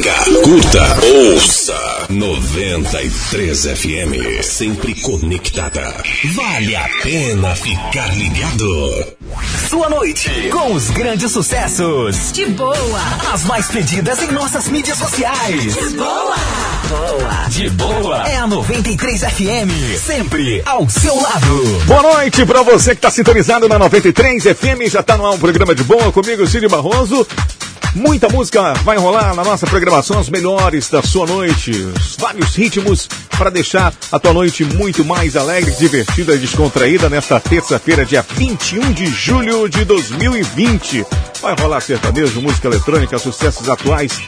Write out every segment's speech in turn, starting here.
Siga, curta, ouça 93 FM. Sempre conectada. Vale a pena ficar ligado. Sua noite com os grandes sucessos. De boa. As mais pedidas em nossas mídias sociais. De boa. Boa. De boa. É a 93 FM. Sempre ao seu lado. Boa noite pra você que tá sintonizado na 93 FM. Já tá no ar um programa de boa comigo, Cid Barroso. Muita música vai rolar na nossa programação, as melhores da sua noite. Vários ritmos para deixar a tua noite muito mais alegre, divertida e descontraída nesta terça-feira, dia 21 de julho de 2020. Vai rolar sertanejo, música eletrônica, sucessos atuais,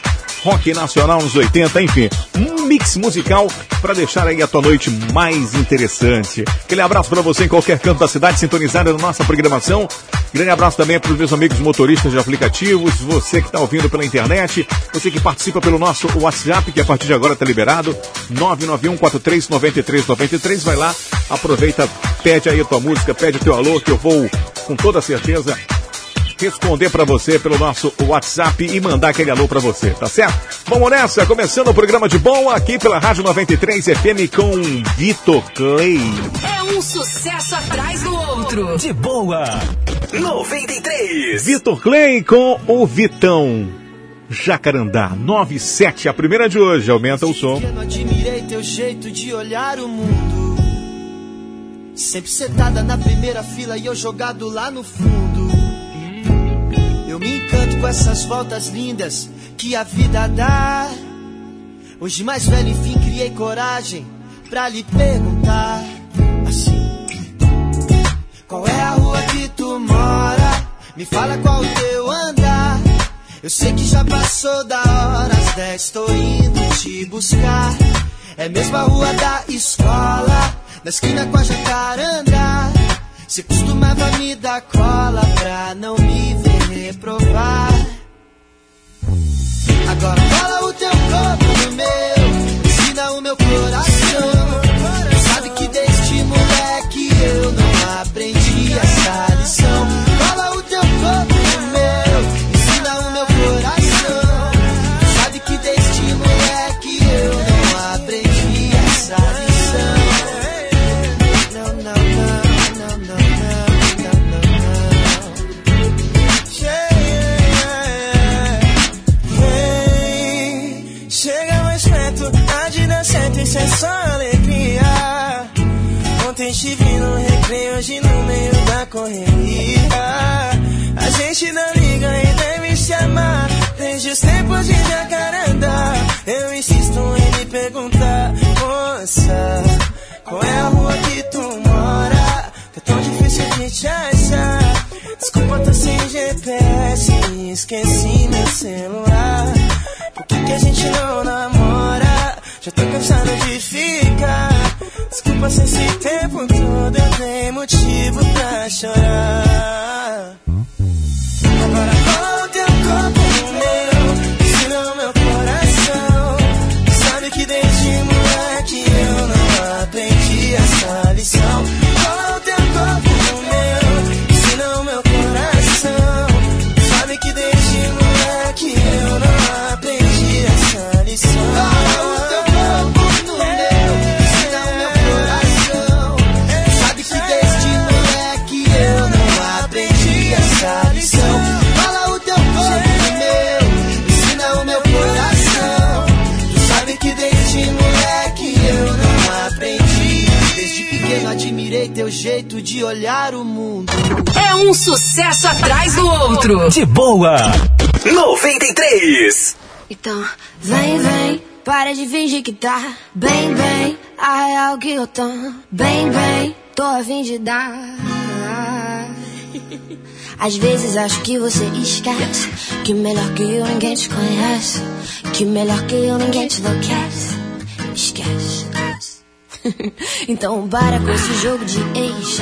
rock nacional nos 80, enfim, um mix musical para deixar aí a tua noite mais interessante. Aquele abraço para você em qualquer canto da cidade sintonizada na nossa programação. Grande abraço também para os meus amigos motoristas de aplicativos, você que está ouvindo pela internet, você que participa pelo nosso WhatsApp, que a partir de agora está liberado, 991439393, vai lá, aproveita, pede aí a tua música, pede o teu alô, que eu vou com toda certeza responder para você pelo nosso WhatsApp e mandar aquele alô para você, tá certo? Vamos nessa, começando o programa de bom aqui pela Rádio 93 FM com Vitor Clay. É um sucesso atrás do outro. De boa. 93. Vitor Clay com o Vitão. Jacarandá 97, a primeira de hoje, aumenta o som. Eu não admirei teu jeito de olhar o mundo. Sempre sentada na primeira fila e eu jogado lá no fundo. Eu me encanto com essas voltas lindas que a vida dá. Hoje mais velho, enfim, criei coragem pra lhe perguntar assim: Qual é a rua que tu mora? Me fala qual o teu andar. Eu sei que já passou da hora, às 10 tô indo te buscar. É mesmo a rua da escola, na esquina com a jacaranda. Você costumava me dar cola pra não me ver reprovar. Agora cola o teu corpo é só alegria. Ontem estive no recreio, hoje no meio da correria. A gente não liga e deve se amar, desde os tempos de jacaranda. Eu insisto em me perguntar, moça, qual é a rua que tu mora? É tão difícil de te achar. Desculpa, tô sem GPS, esqueci meu celular. Por que, que a gente não namora? Já tô cansado de ficar. Desculpa se esse tempo todo eu dei motivo pra chorar. Admirei teu jeito de olhar o mundo. É um sucesso atrás do outro. De boa. 93. Então, vem, vem, para de fingir que tá bem, bem. A real que eu tô bem, bem, tô a fim de dar. Às vezes acho que você esquece que melhor que eu ninguém te conhece, que melhor que eu ninguém te enlouquece. Esquece. então para com esse jogo de ex.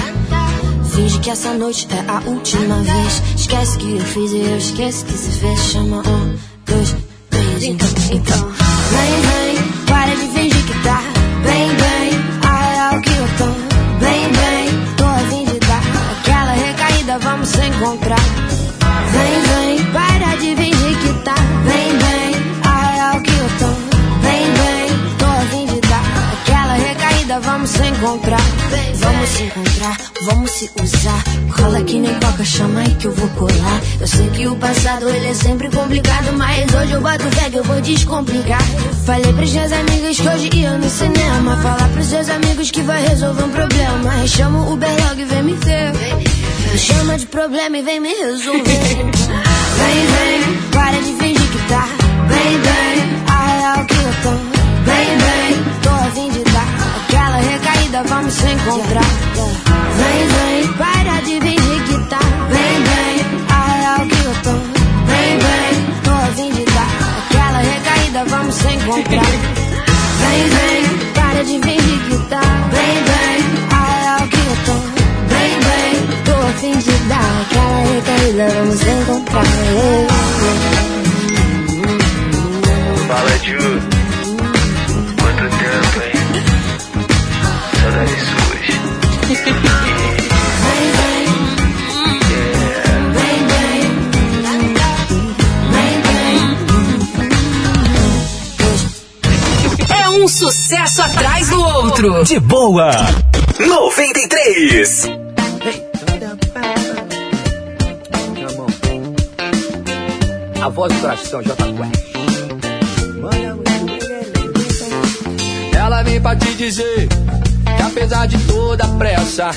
Finge que essa noite é a última vez. Esquece que eu fiz e eu esqueço que se fez. Chama um, dois, três. Então, então, vem, vem, para de fingir que tá bem, bem. A real que eu tô bem, bem. Tô a fim de dar aquela recaída, vamos se encontrar. Encontrar. Vamos se encontrar, vamos se usar. Cola que nem coca, chama aí que eu vou colar. Eu sei que o passado ele é sempre complicado, mas hoje eu boto fé que eu vou descomplicar. Falei pros meus amigos que hoje ia no cinema. Falar pros seus amigos que vai resolver um problema. Chama o Uber logo e vem me ver. Me chama de problema e vem me resolver. vem, vem, se encontrar. Vem, vem, para de fingir que tá. Vem, vem, a real que eu tô. Vem, vem, tô a fim de dar aquela recaída, vamos se encontrar. Vem, vem, para de fingir que tá. Vem, vem, a real que eu tô. Vem, vem, tô a fim de dar aquela recaída, vamos se encontrar. Fala, Ju. Quanto tempo, hein? Suas. É um sucesso atrás do outro. De boa. 93. A voz do coração, J Quest. Ela vem pra te dizer apesar de toda a pressa,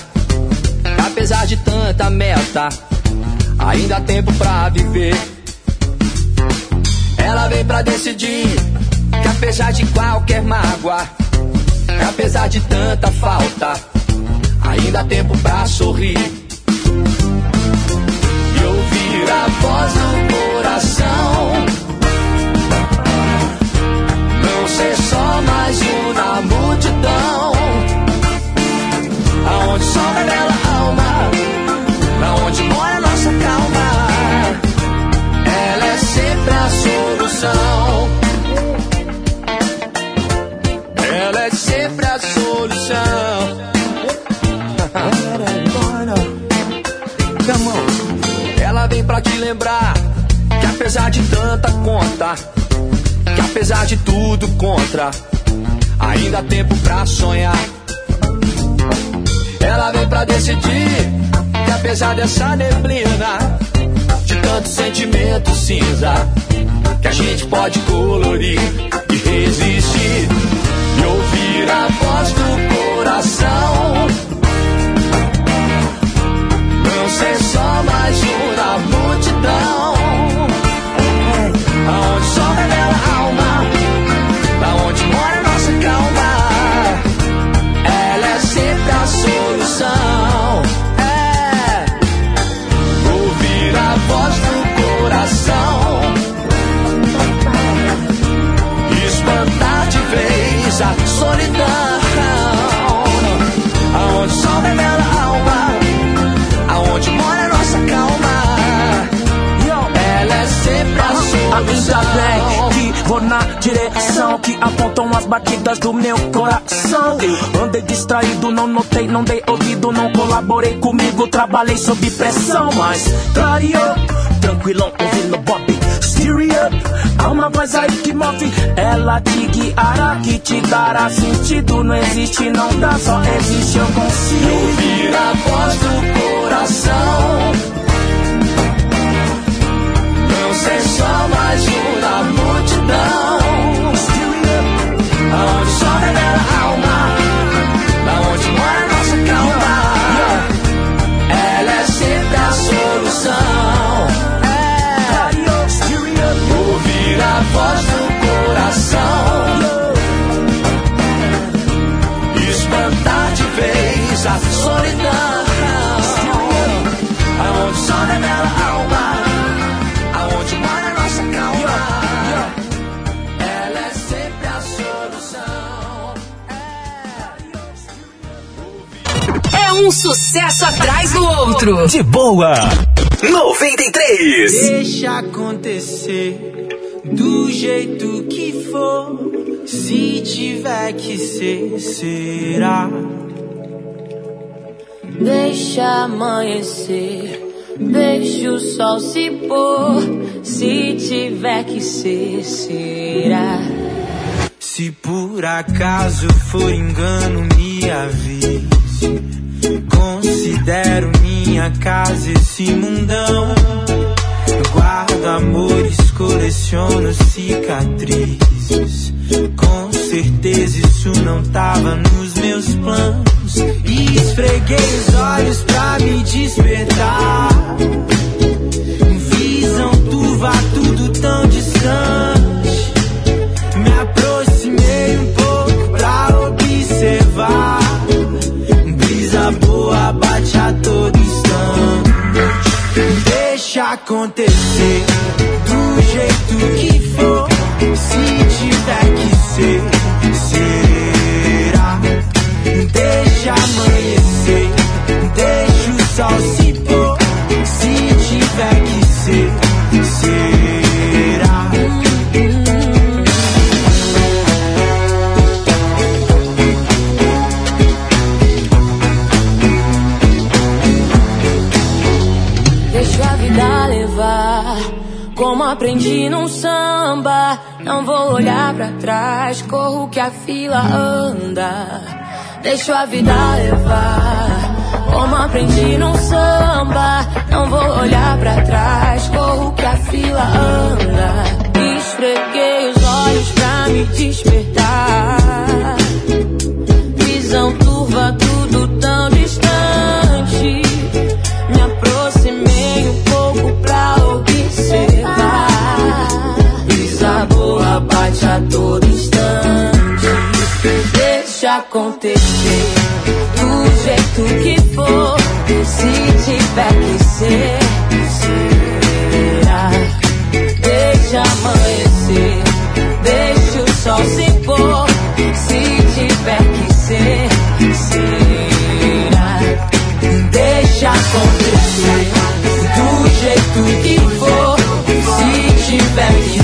apesar de tanta meta, ainda há tempo pra viver. Ela vem pra decidir que apesar de qualquer mágoa, apesar de tanta falta, ainda há tempo pra sorrir. E ouvir a voz do coração. Não ser só mais um lembrar que apesar de tanta conta, que apesar de tudo contra, ainda há tempo pra sonhar. Ela vem pra decidir que apesar dessa neblina, de tanto sentimento cinza, que a gente pode colorir e resistir e ouvir a voz do coração. Ser só mais um na multidão. Ainda bem que vou na direção que apontam as batidas do meu coração. Andei distraído, não notei, não dei ouvido, não colaborei comigo, trabalhei sob pressão, mas clareou, tranquilão, ouvindo Bob. Stereo, há uma voz aí que move, ela te guiará, que te dará sentido. Não existe, não dá, só existe, eu consigo. Ouvir a voz do coração. Ser só mais um na multidão. Aonde só revela a alma, da onde mora nossa calma. Ela é sempre a solução. É ouvir a voz do coração. Espantar de vez a solidão. Aonde só revela a alma, um sucesso atrás do outro. De boa. 93. Deixa acontecer do jeito que for. Se tiver que ser, será. Deixa amanhecer, deixa o sol se pôr. Se tiver que ser, será. Se por acaso for engano, me avise. Considero minha casa esse mundão. Guardo amores, coleciono cicatrizes. Com certeza isso não tava nos meus planos. E esfreguei os olhos pra me despertar. Visão turva, tudo tão distante. Me aproximei um pouco pra observar. Acontecer do jeito que for. Se trás, corro que a fila anda. Deixo a vida levar, como aprendi num samba. Não vou olhar pra trás, corro que a fila anda. Esfreguei os olhos pra me despertar. Visão turva, tudo tão distante. Me aproximei um pouco pra observar. Brisa boa bate a todo instante. Deixa acontecer do jeito que for. Se tiver que ser, será. Deixa amanhecer, deixa o sol se pôr. Se tiver que ser, será. Deixa acontecer do jeito que for. Se tiver que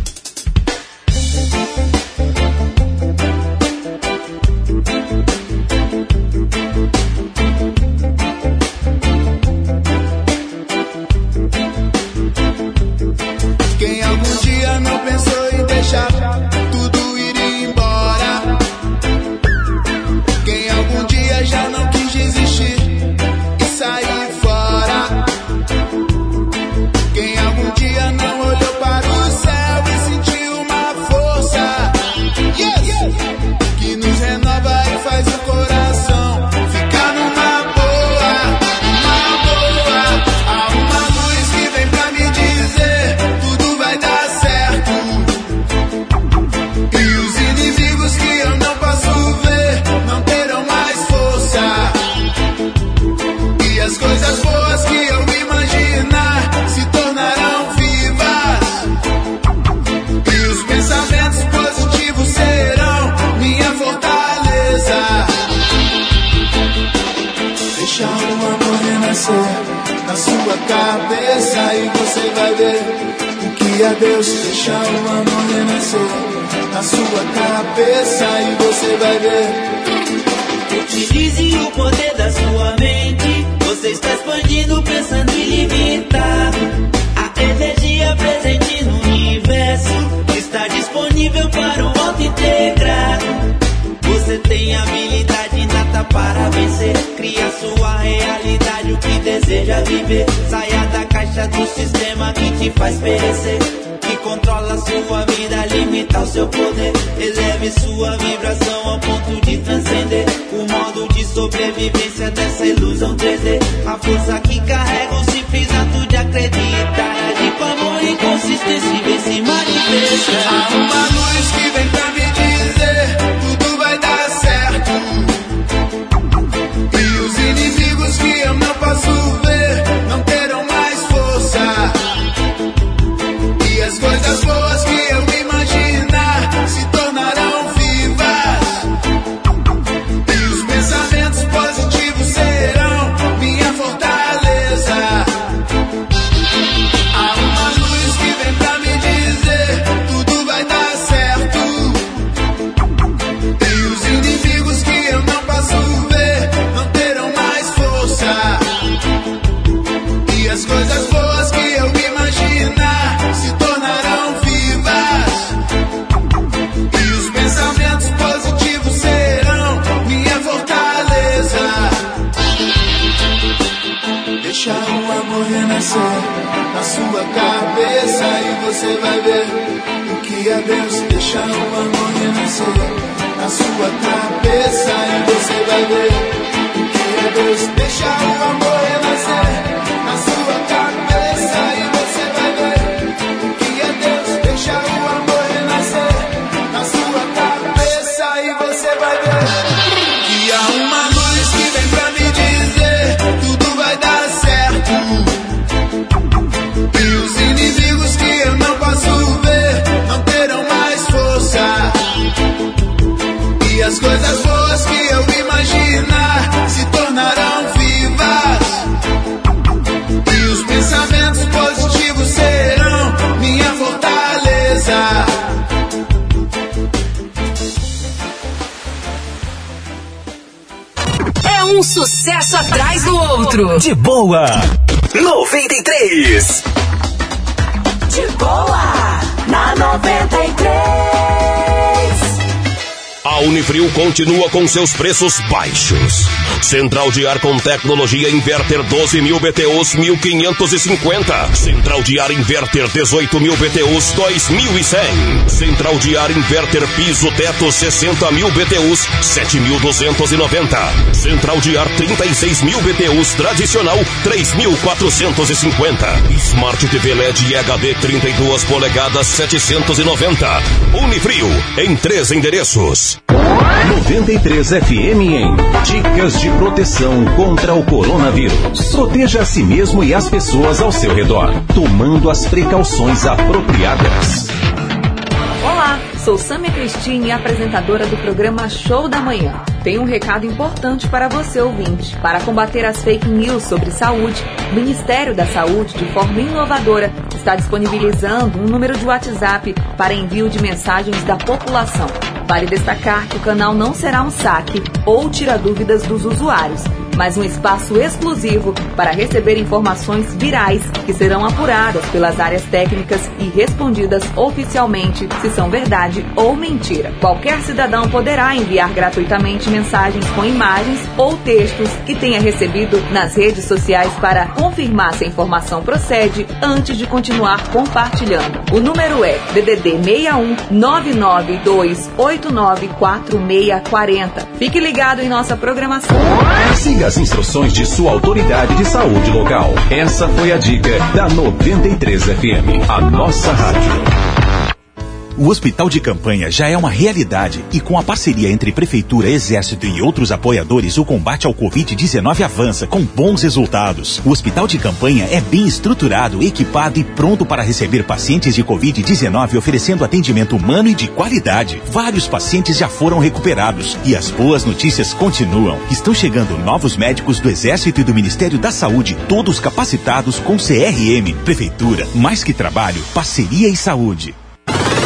O que é Deus. Deixa o amor renascer na sua cabeça e você vai ver. Utilize o poder da sua mente. Você está expandindo, pensando ilimitado. A energia presente no universo está disponível para o auto integrado. Você tem habilidade para vencer. Cria sua realidade, o que deseja viver. Saia da caixa do sistema que te faz perecer. Que controla sua vida, limita o seu poder. Eleve sua vibração ao ponto de transcender o modo de sobrevivência dessa ilusão 3D. A força que carrega o simples ato de acreditar. Agir com amor e consistência vem se manifestar. Há uma luz que vem pra me dizer tudo vai dar certo. Que eu não posso ver não terão mais força. E as coisas boas você vai ver o que é Deus deixa o amor renascer na sua cabeça e você vai ver o que é Deus deixa o amor renascer sucesso atrás do outro. De boa. 93. De boa, na 93. Unifrio continua com seus preços baixos. Central de ar com tecnologia inverter 12 mil BTUs 1550. Central de ar inverter 18 mil BTUs 2100. Central de ar inverter piso teto 60 mil BTUs 7290. Central de ar 36 mil BTUs tradicional 3450. Smart TV LED HD 32 polegadas 790. Unifrio em três endereços. 93 FM em Dicas de proteção contra o coronavírus. Proteja a si mesmo e as pessoas ao seu redor, tomando as precauções apropriadas. Olá, sou Samia Cristine, apresentadora do programa Show da Manhã. Tenho um recado importante para você, ouvinte. Para combater as fake news sobre saúde, o Ministério da Saúde, de forma inovadora, está disponibilizando um número de WhatsApp para envio de mensagens da população. Vale destacar que o canal não será um saque ou tira dúvidas dos usuários, mas um espaço exclusivo para receber informações virais que serão apuradas pelas áreas técnicas e respondidas oficialmente se são verdade ou mentira. Qualquer cidadão poderá enviar gratuitamente mensagens com imagens ou textos que tenha recebido nas redes sociais para confirmar se a informação procede antes de continuar compartilhando. O número é DDD 61 992894640. Fique ligado em nossa programação. As instruções de sua autoridade de saúde local. Essa foi a dica da 93 FM, a nossa rádio. O hospital de campanha já é uma realidade e com a parceria entre Prefeitura, Exército e outros apoiadores, o combate ao Covid-19 avança com bons resultados. O hospital de campanha é bem estruturado, equipado e pronto para receber pacientes de Covid-19 oferecendo atendimento humano e de qualidade. Vários pacientes já foram recuperados e as boas notícias continuam. Estão chegando novos médicos do Exército e do Ministério da Saúde, todos capacitados com CRM. Prefeitura, mais que trabalho, parceria e saúde.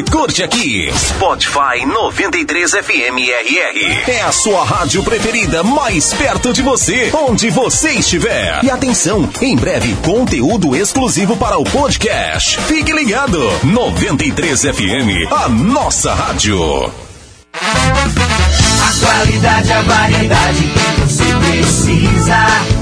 curte aqui. Spotify 93 FM RR. É a sua rádio preferida mais perto de você, onde você estiver. E atenção, em breve conteúdo exclusivo para o podcast. Fique ligado. 93 FM, a nossa rádio. A qualidade, a variedade que você precisa.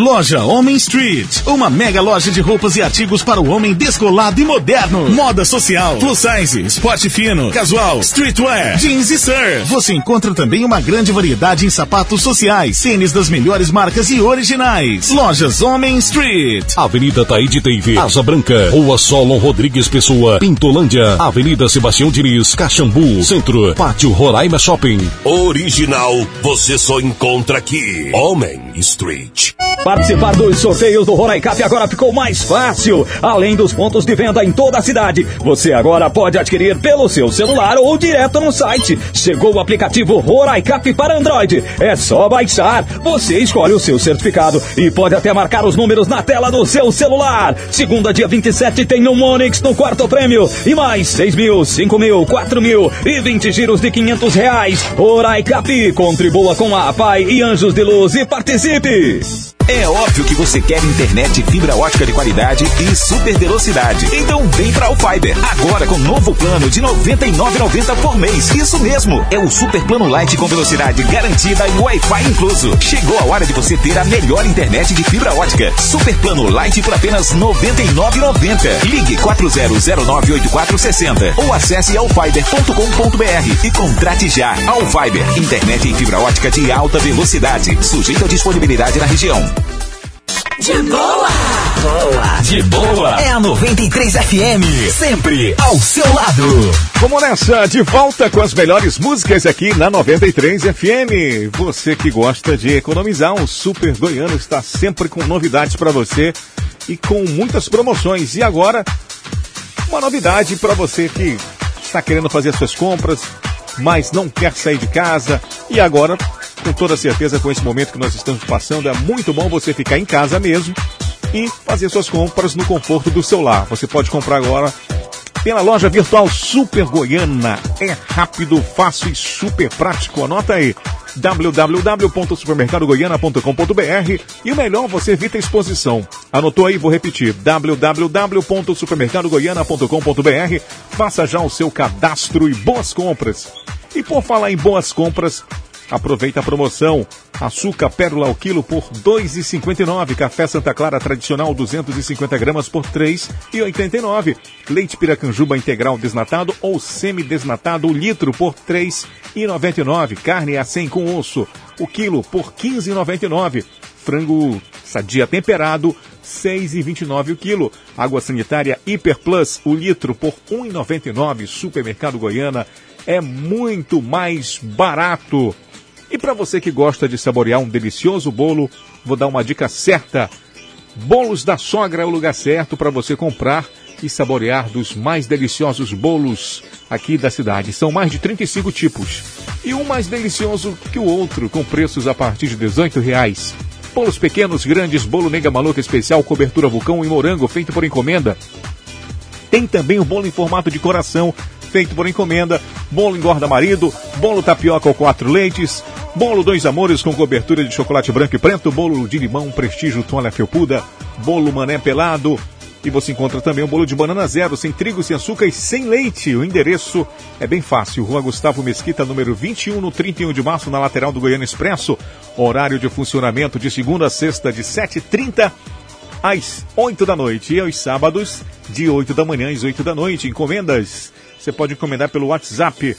Loja Homem Street, uma mega loja de roupas e artigos para o homem descolado e moderno. Moda social, plus size, esporte fino, casual, streetwear, jeans e surf. Você encontra também uma grande variedade em sapatos sociais, tênis das melhores marcas e originais. Lojas Homem Street. Avenida Taíde TV, Asa Branca, Rua Solon Rodrigues Pessoa, Pintolândia, Avenida Sebastião Diniz, Caxambu, Centro, Pátio Roraima Shopping. Original, você só encontra aqui. Homem Street. Participar dos sorteios do Roraicap agora ficou mais fácil. Além dos pontos de venda em toda a cidade, você agora pode adquirir pelo seu celular ou direto no site. Chegou o aplicativo Roraicap para Android. É só baixar. Você escolhe o seu certificado e pode até marcar os números na tela do seu celular. Segunda, dia 27, tem um Onix no quarto prêmio. E mais 6 mil, 5 mil, 4 mil e 20 giros de 500 reais. Roraicap, contribua com a Pai e Anjos de Luz e participe participe! É óbvio que você quer internet fibra ótica de qualidade e super velocidade. Então vem pra Alfiber. Agora com novo plano de R$ 99,90 por mês. Isso mesmo. É o super plano light com velocidade garantida e Wi-Fi incluso. Chegou a hora de você ter a melhor internet de fibra ótica. Super plano light por apenas R$ 99,90. Ligue 40098460 ou acesse alfiber.com.br e contrate já. Alfiber. Internet em fibra ótica de alta velocidade. Sujeito à disponibilidade na região. De boa! Boa! De boa! É a 93 FM, sempre ao seu lado. Vamos nessa, de volta com as melhores músicas aqui na 93 FM. Você que gosta de economizar, o Super Goiano está sempre com novidades para você e com muitas promoções. E agora, uma novidade para você que está querendo fazer suas compras, mas não quer sair de casa e agora com toda certeza, com esse momento que nós estamos passando, é muito bom você ficar em casa mesmo e fazer suas compras no conforto do seu lar. Você pode comprar agora pela loja virtual Super Goiana. É rápido, fácil e super prático. Anota aí www.supermercadogoiana.com.br e o melhor, você evita a exposição. Anotou aí? Vou repetir. www.supermercadogoiana.com.br Faça já o seu cadastro e boas compras. E por falar em boas compras, Aproveita a promoção. Açúcar pérola ao quilo por R$ 2,59. Café Santa Clara tradicional 250 gramas por R$ 3,89. Leite Piracanjuba integral desnatado ou semi-desnatado litro por R$ 3,99. Carne a 100 com osso o quilo por R$ 15,99. Frango sadia temperado R$ 6,29 o quilo. Água sanitária Hiper Plus o litro por R$ 1,99. Supermercado Goiana é muito mais barato. E para você que gosta de saborear um delicioso bolo, vou dar uma dica certa. Bolos da Sogra é o lugar certo para você comprar e saborear dos mais deliciosos bolos aqui da cidade. São mais de 35 tipos. E um mais delicioso que o outro, com preços a partir de 18 reais. Bolos pequenos, grandes, bolo nega maluca especial, cobertura vulcão e morango feito por encomenda. Tem também o bolo em formato de coração, feito por encomenda, bolo engorda marido, bolo tapioca ou quatro leites, bolo dois amores com cobertura de chocolate branco e preto, bolo de limão prestígio toalha felpuda, bolo mané pelado, e você encontra também o bolo de banana zero, sem trigo, sem açúcar e sem leite. O endereço é bem fácil. Rua Gustavo Mesquita, número 21, no 31 de março, na lateral do Goiânia Expresso. Horário de funcionamento de segunda a sexta, de 7h30 às 8 da noite. E aos sábados, de 8 da manhã às 8 da noite. Encomendas você pode encomendar pelo WhatsApp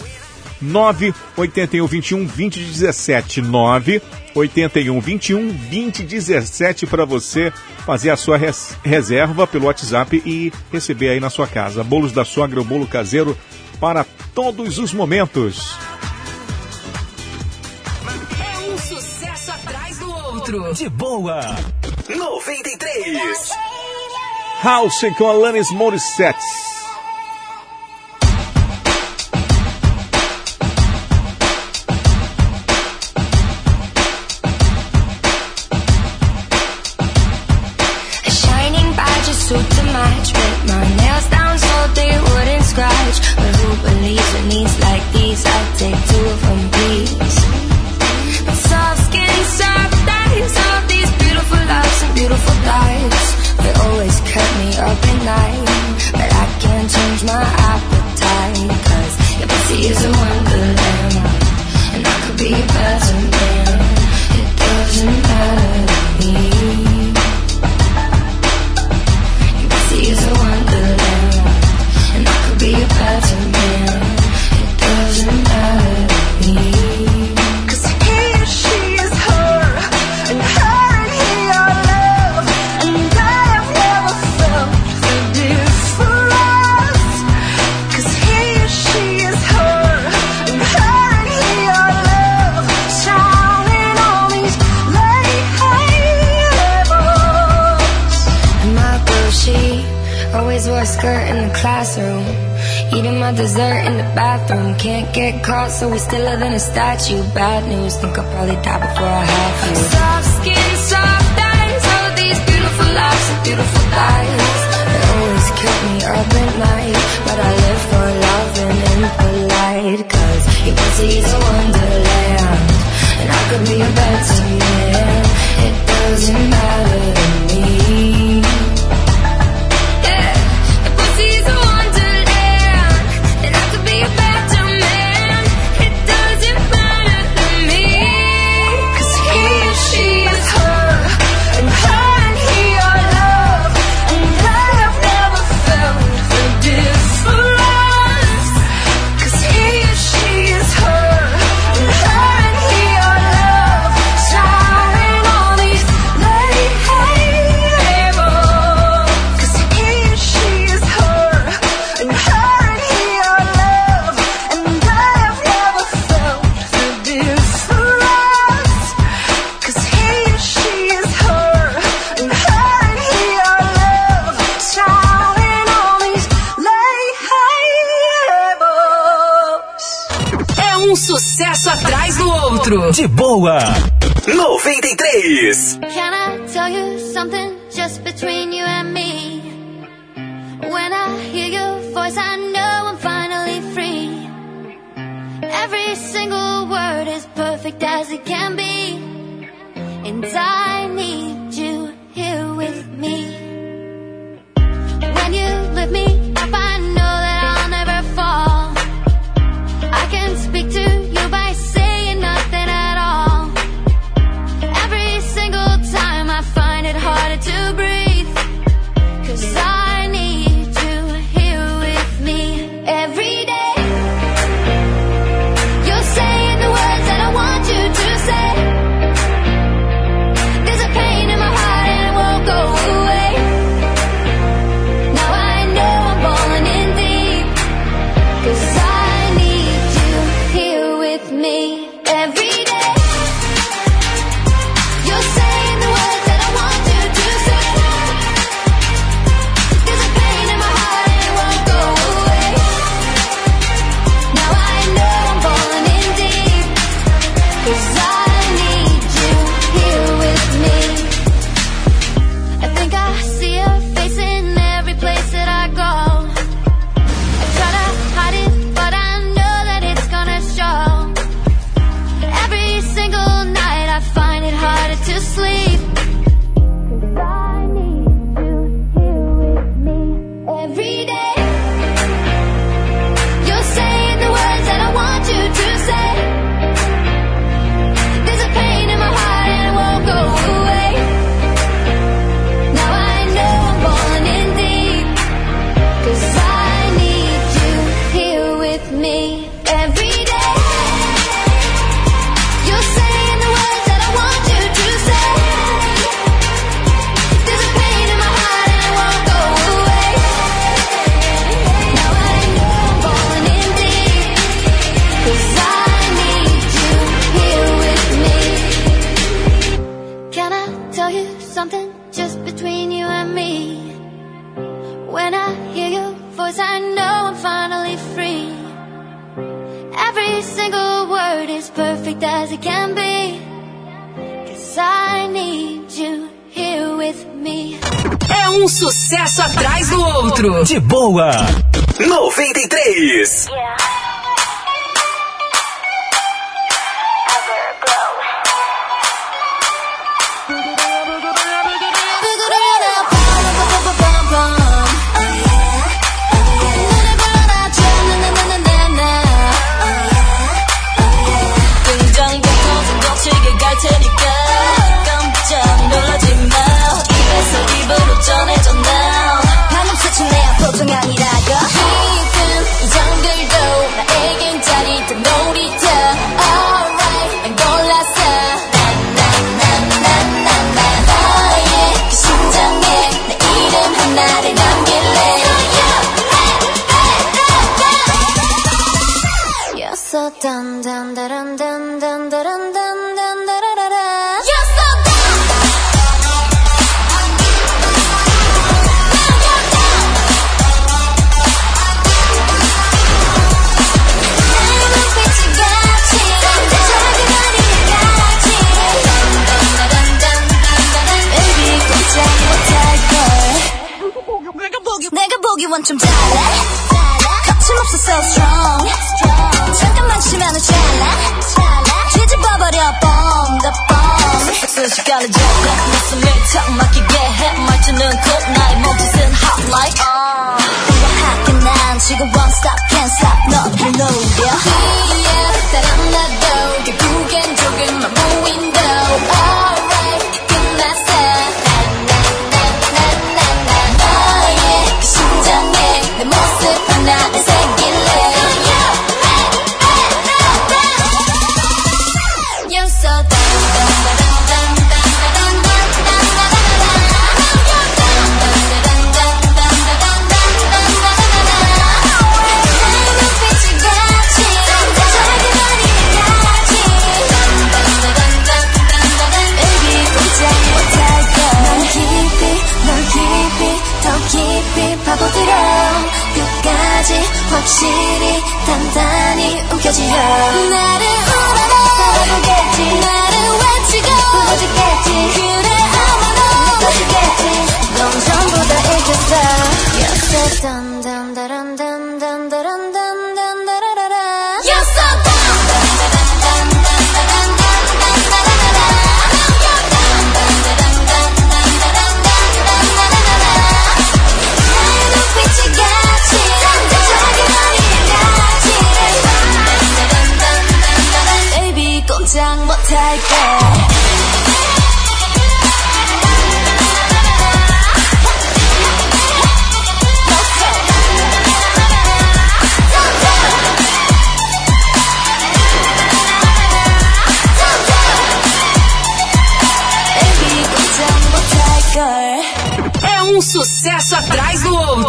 981 21 2017 981 21 2017 para você fazer a sua res reserva pelo WhatsApp e receber aí na sua casa. Bolos da sogra, o bolo caseiro para todos os momentos. É um sucesso atrás do outro. De boa. 93. House com Alanis Morissette. much, but who believes in needs like these? I take two from these. My soft skin, soft eyes, all these beautiful lives and beautiful thighs. They always cut me up at night, but I can't change my appetite. Cause your pussy is a wonderland and I could be a thousand man. It doesn't can't get caught, so we stiller than a statue. Bad news, think I'll probably die before I have you. Soft skin, soft eyes, all of these beautiful lives and beautiful lies. They always keep me up at night, but I live for loving and impolite. Cause your pussy's a wonderland, and I could be a better man. It doesn't matter. outro. De boa. 93. Can I tell you something just between you and me? When I hear your voice, I know I'm finally free. Every single word is perfect as it can be. In time.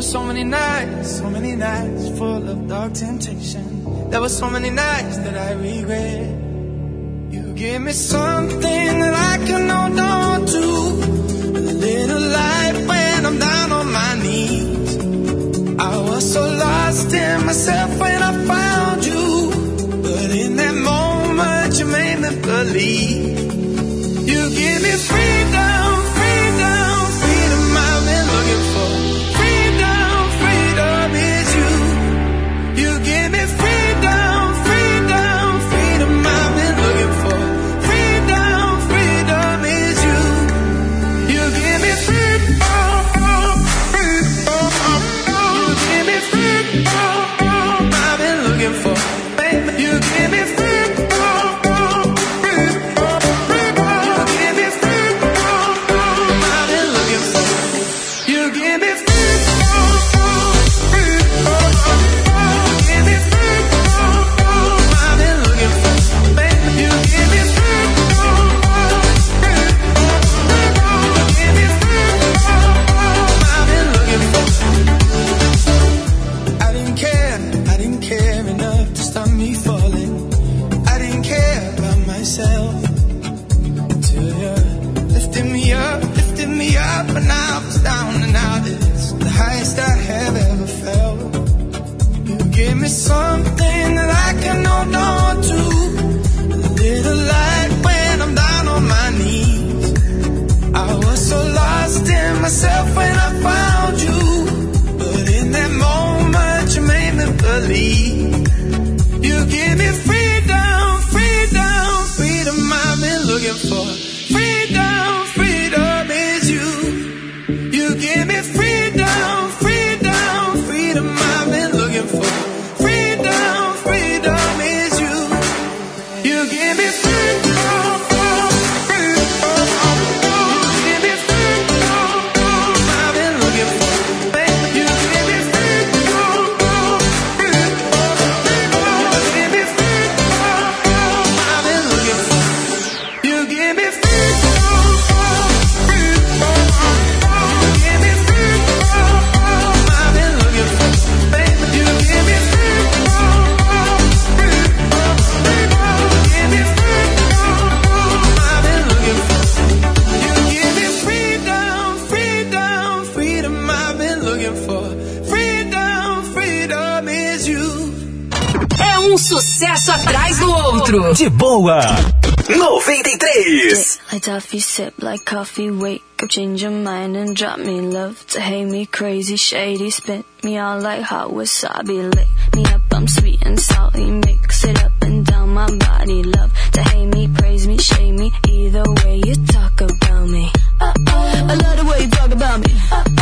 were so many nights, so many nights full of dark temptation. There were so many nights that I regret. You gave me something that I can hold on to. A little light when I'm down on my knees. I was so lost in myself when I found you. But in that moment, you made me believe. toffee, sip like coffee, wake up, change your mind and drop me love to hate me crazy, shady, spit me all like hot wasabi, lick me up, I'm sweet and salty, mix it up and down my body, love to hate me, praise me, shame me, either way you talk about me. Uh-oh. I love the way you talk about me. Uh-oh.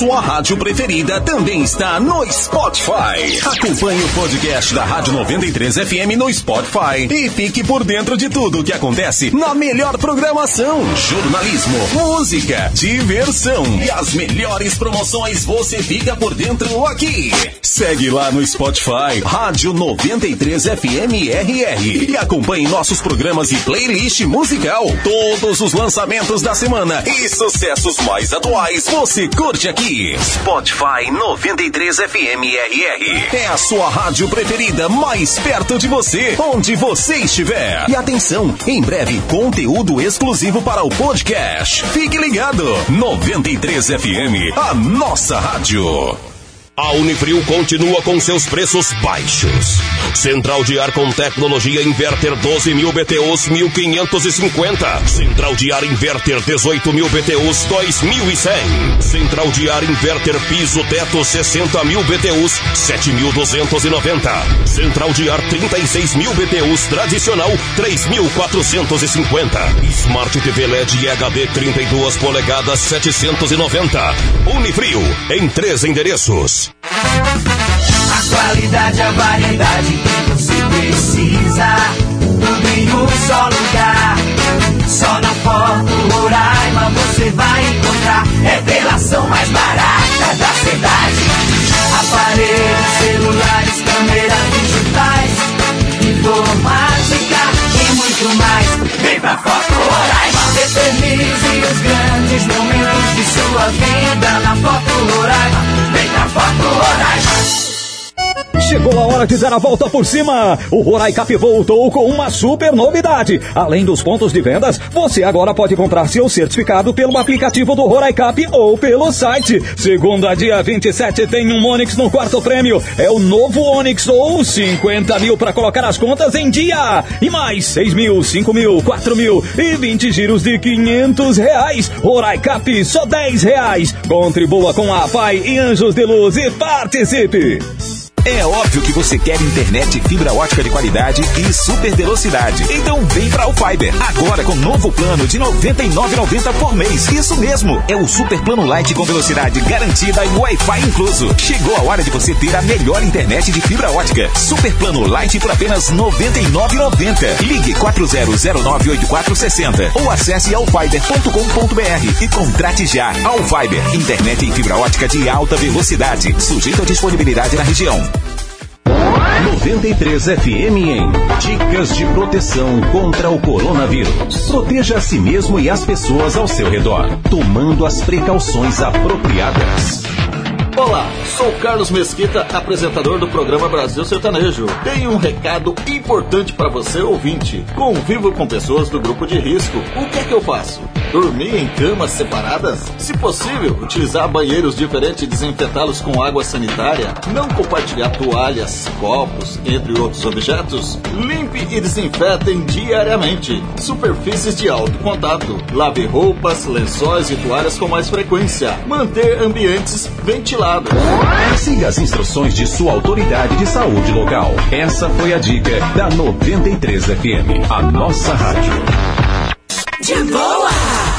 Sua rádio preferida também está no Spotify. Acompanhe o podcast da Rádio 93 FM no Spotify e fique por dentro de tudo o que acontece na melhor programação, jornalismo, música, diversão e as melhores promoções você fica por dentro aqui. Segue lá no Spotify, Rádio 93 FM RR e acompanhe nossos programas e playlist musical. Todos os lançamentos da semana e sucessos mais atuais você curte aqui. Spotify 93 FM RR. É a sua rádio preferida mais perto de você, onde você estiver. E atenção, em breve conteúdo exclusivo para o podcast. Fique ligado. 93 FM, a nossa rádio. A Unifrio continua com seus preços baixos. Central de ar com tecnologia inverter 12 mil BTUs 1550. Central de ar inverter 18 mil BTUs 2100. Central de ar inverter piso teto 60 mil BTUs 7290. Central de ar 36 mil BTUs tradicional 3450. Smart TV LED HD 32 polegadas 790. Unifrio em três endereços. A qualidade, a variedade que você precisa. Tudo em um só lugar. Só na Foto Roraima você vai encontrar. Revelação mais barata da cidade. Aparelhos, celulares, câmeras digitais. Informática muito mais. Vem pra Foto Roraima. Eternize os grandes momentos de sua vida na Foto Roraima. Vem pra Foto Roraima. Chegou a hora de dar a volta por cima. O Roraicap voltou com uma super novidade. Além dos pontos de vendas, você agora pode comprar seu certificado pelo aplicativo do Roraicap ou pelo site. Segunda, dia 27, tem um Onix no quarto prêmio. É o novo Onix ou 50 mil para colocar as contas em dia. E mais 6 mil, 5 mil, 4 mil e 20 giros de 500 reais. Roraicap, só 10 reais. Contribua com a Pai e Anjos de Luz e participe. É óbvio que você quer internet fibra ótica de qualidade e super velocidade. Então vem para o Fiber. Agora com novo plano de R$ 99,90 por mês. Isso mesmo, é o super plano light com velocidade garantida e Wi-Fi incluso. Chegou a hora de você ter a melhor internet de fibra ótica. Super plano light por apenas R$ 99,90. Ligue 40098460 ou acesse alfiber.com.br e contrate já. Alfiber, internet em fibra ótica de alta velocidade, sujeito à disponibilidade na região. 93 FM em Dicas de proteção contra o coronavírus. Proteja a si mesmo e as pessoas ao seu redor, tomando as precauções apropriadas. Olá, sou Carlos Mesquita, apresentador do programa Brasil Sertanejo. Tenho um recado importante para você, ouvinte. Convivo com pessoas do grupo de risco. O que é que eu faço? Dormir em camas separadas? Se possível, utilizar banheiros diferentes e desinfetá-los com água sanitária? Não compartilhar toalhas, copos, entre outros objetos? Limpe e desinfetem diariamente. Superfícies de alto contato. Lave roupas, lençóis e toalhas com mais frequência. Manter ambientes ventilados. Siga as instruções de sua autoridade de saúde local. Essa foi a dica da 93 FM, a nossa rádio. De boa!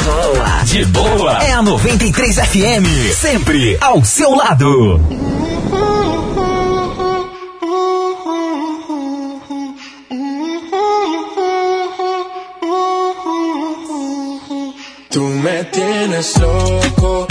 Boa! De boa! É a 93 FM, sempre ao seu lado. Tú me tienes loco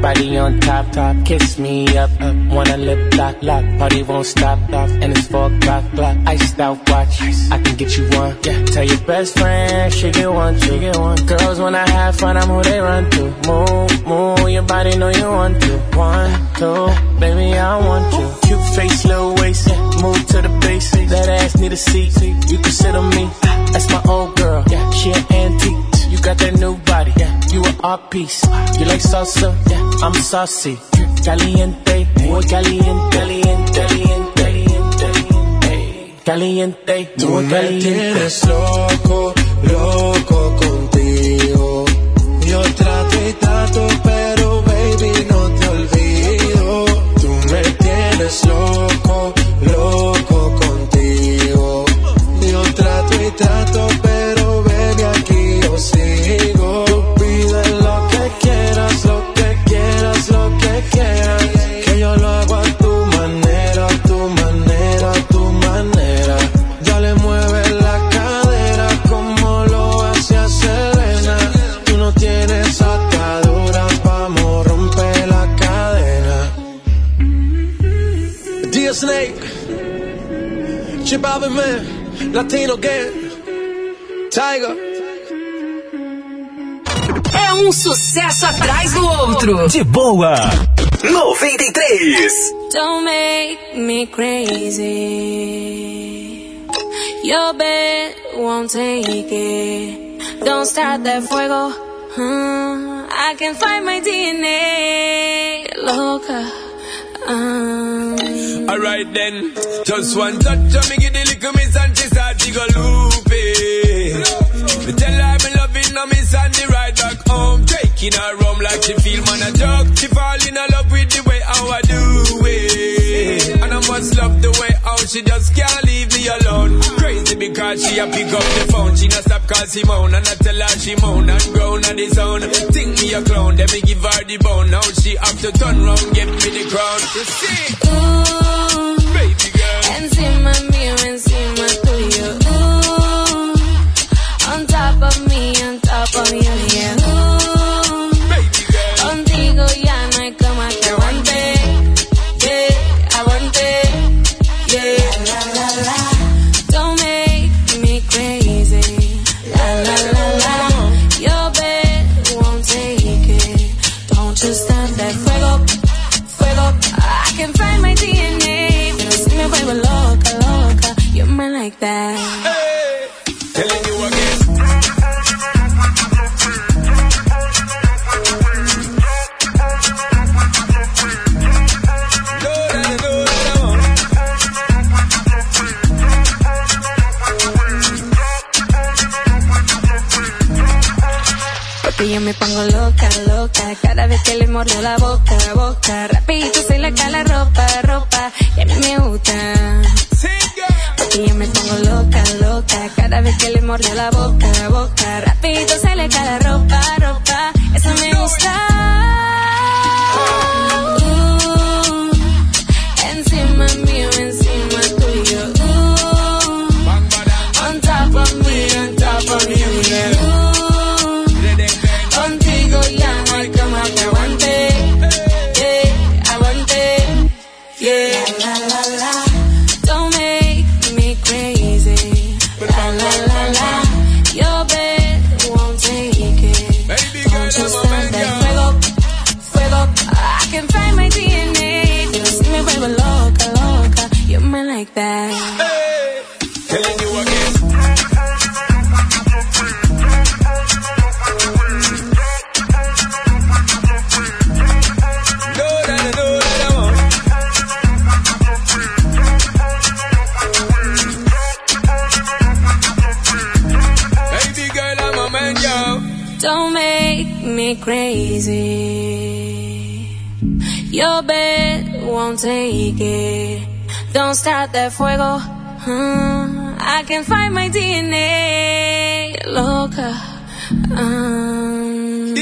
Body on top, top. Kiss me up, up. Wanna lip lock, lock. Party won't stop, stop. And it's four o'clock, clock. Iced out watch. I can get you one. Yeah. Tell your best friend she get one, she get one. Girls when I have fun, I'm who they run to. Move, move. Your body know you want to. One, two, baby I want you. Cute face, little waist. Move to the basics. That ass need a seat. You can sit on me. That's my old girl. Yeah, she an antique. You got that new body, yeah. You an art piece. You like salsa, yeah. I'm saucy. Caliente, muy caliente, caliente, caliente, caliente, Tú muy me caliente. tienes loco, loco contigo. Yo trato y trato, pero baby no te olvido. Tú me tienes loco Man, Latino Gang, Tiger. É É um sucesso atrás do outro. De boa. 93. Don't make me crazy. Your bed won't take it. Don't start that fuego. Hmm, I can find my DNA. Loca. Um. Alright then, just one touch of me she go loopy. Me tell her me loving her miss and the ride back home. Taking her home like she feel man a joke. She fall in love with the way how I do it. And I must love the way how she just can't leave me alone. Crazy because she a pick up the phone. She not stop call Simone and I tell her she moan and groan on the zone. Think me a clown, then me give her the bone. Now she have to turn round, give me the crown. You see? Ooh, Baby girl. encima mío, encima tuyo. Ooh, on top of me, on top of you, mordo la boca, boca. Rapidito se le cae la ropa, ropa Y a mí me gusta. Porque yo me pongo loca, loca. Cada vez que le mordo la boca, boca Rapidito se le cae la ropa take it. Don't start that fuego. Hmm, I can find my DNA. Loca. Um,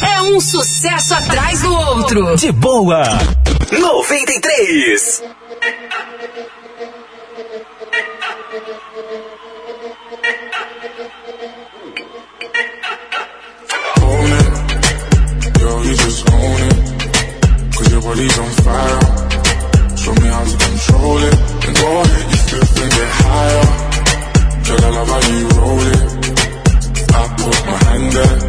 É um sucesso atrás do outro. De boa. 93. Girl, you just own it. Cause your body's on fire. Control it. And go ahead, you flip and get higher. Girl, I love how you roll it. I put my hand there.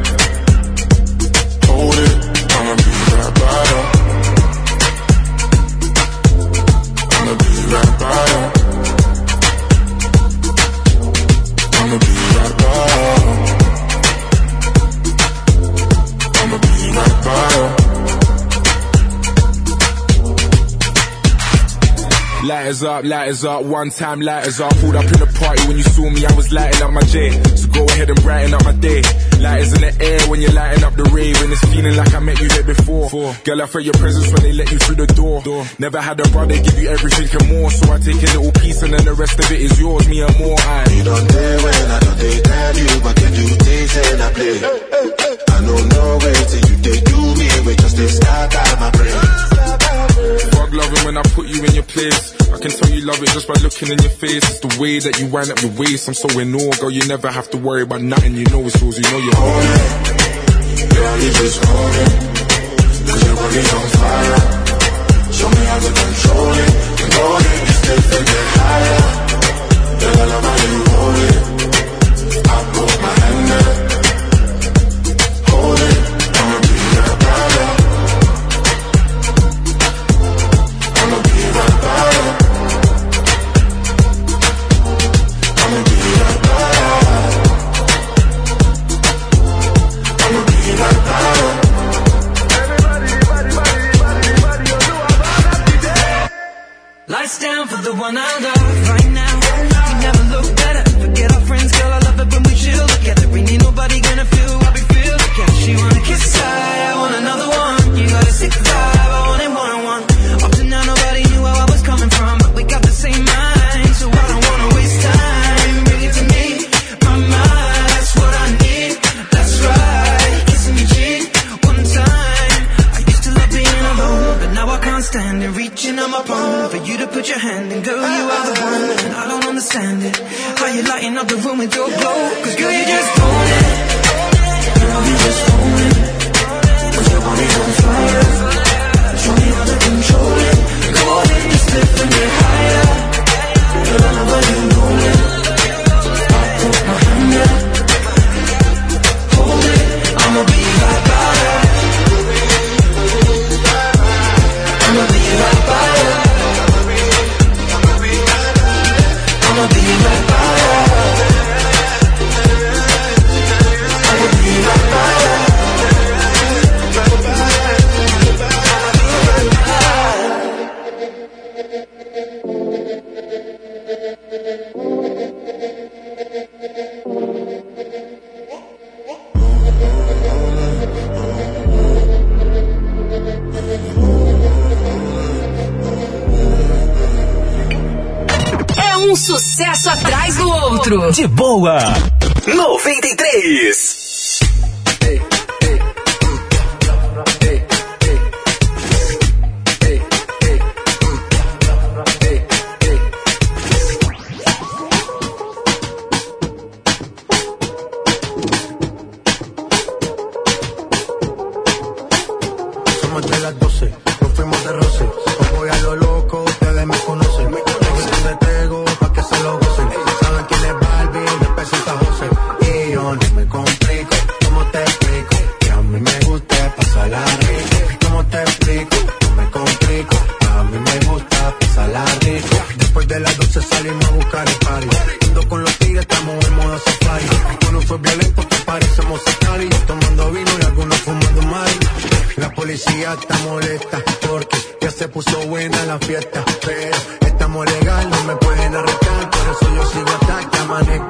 Lighters up, lighters up, one time lighters up. Pulled up in the party when you saw me, I was lighting up my J. So go ahead and brighten up my day. Lighters in the air when you're lighting up the rave, and it's feeling like I met you here before. Girl, I felt your presence when they let you through the door. Never had a brother give you everything and more, so I take a little piece and then the rest of it is yours, me and more. I You don't dare when I don't take tell you, but you do things and I play. I don't know where till you they do me, we just they start out my brain. Fuck loving when I put you in your place. I can tell you love it just by looking in your face. It's the way that you wind up your waist. I'm so in awe, girl. You never have to worry about nothing. You know it's yours. You know you're on it. Girl, you just own it. Cause your body's on fire. Show me how to control it. And go ahead, you step and get higher. Girl, I love how you hold it. I put my de boa. my neck.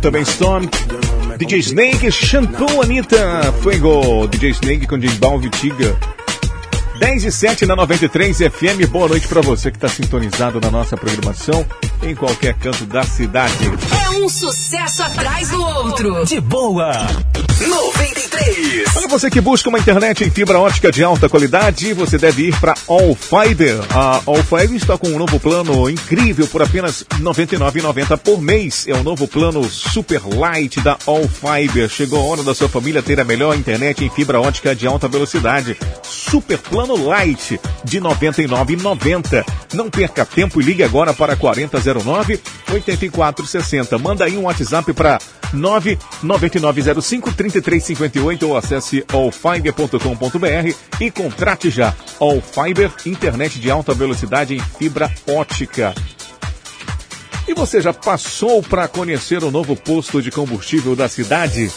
também Storm, DJ Snake, Shampoo, Anitta, Fuego, DJ Snake com DJ Balve Tiga. 10 e 7 na 93 FM, boa noite para você que está sintonizado na nossa programação em qualquer canto da cidade. É um sucesso atrás do outro. De boa. 93. Olha você que busca uma internet em fibra ótica de alta qualidade, você deve ir para All Fiber. A All Fiber está com um novo plano incrível por apenas R$ 99,90 por mês. É o novo plano Super Light da All Fiber. Chegou a hora da sua família ter a melhor internet em fibra ótica de alta velocidade. Super plano Light de R$ 99,90. Não perca tempo e ligue agora para 4009 8460. Manda aí um WhatsApp para 99905-3358 ou acesse allfiber.com.br e contrate já. allfiber internet de alta velocidade em fibra ótica. E você já passou para conhecer o novo posto de combustível da cidade?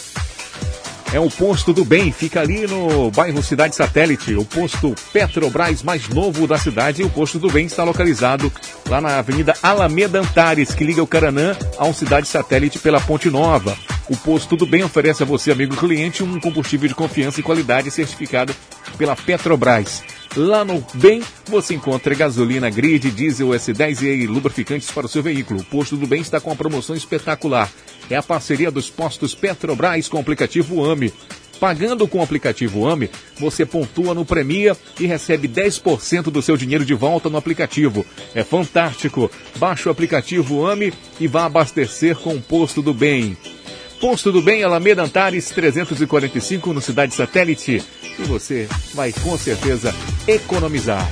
É o Posto do Bem, fica ali no bairro Cidade Satélite, o posto Petrobras mais novo da cidade. E o Posto do Bem está localizado lá na Avenida Alameda Antares, que liga o Caranã ao Cidade Satélite pela Ponte Nova. O Posto do Bem oferece a você, amigo cliente, um combustível de confiança e qualidade certificado pela Petrobras. Lá no Bem, você encontra gasolina grid, diesel S10 e lubrificantes para o seu veículo. O Posto do Bem está com uma promoção espetacular. É a parceria dos postos Petrobras com o aplicativo AME. Pagando com o aplicativo AME, você pontua no Premia e recebe 10% do seu dinheiro de volta no aplicativo. É fantástico! Baixe o aplicativo AME e vá abastecer com o Posto do Bem. Posto do Bem, Alameda Antares 345, no Cidade Satélite. E você vai com certeza economizar.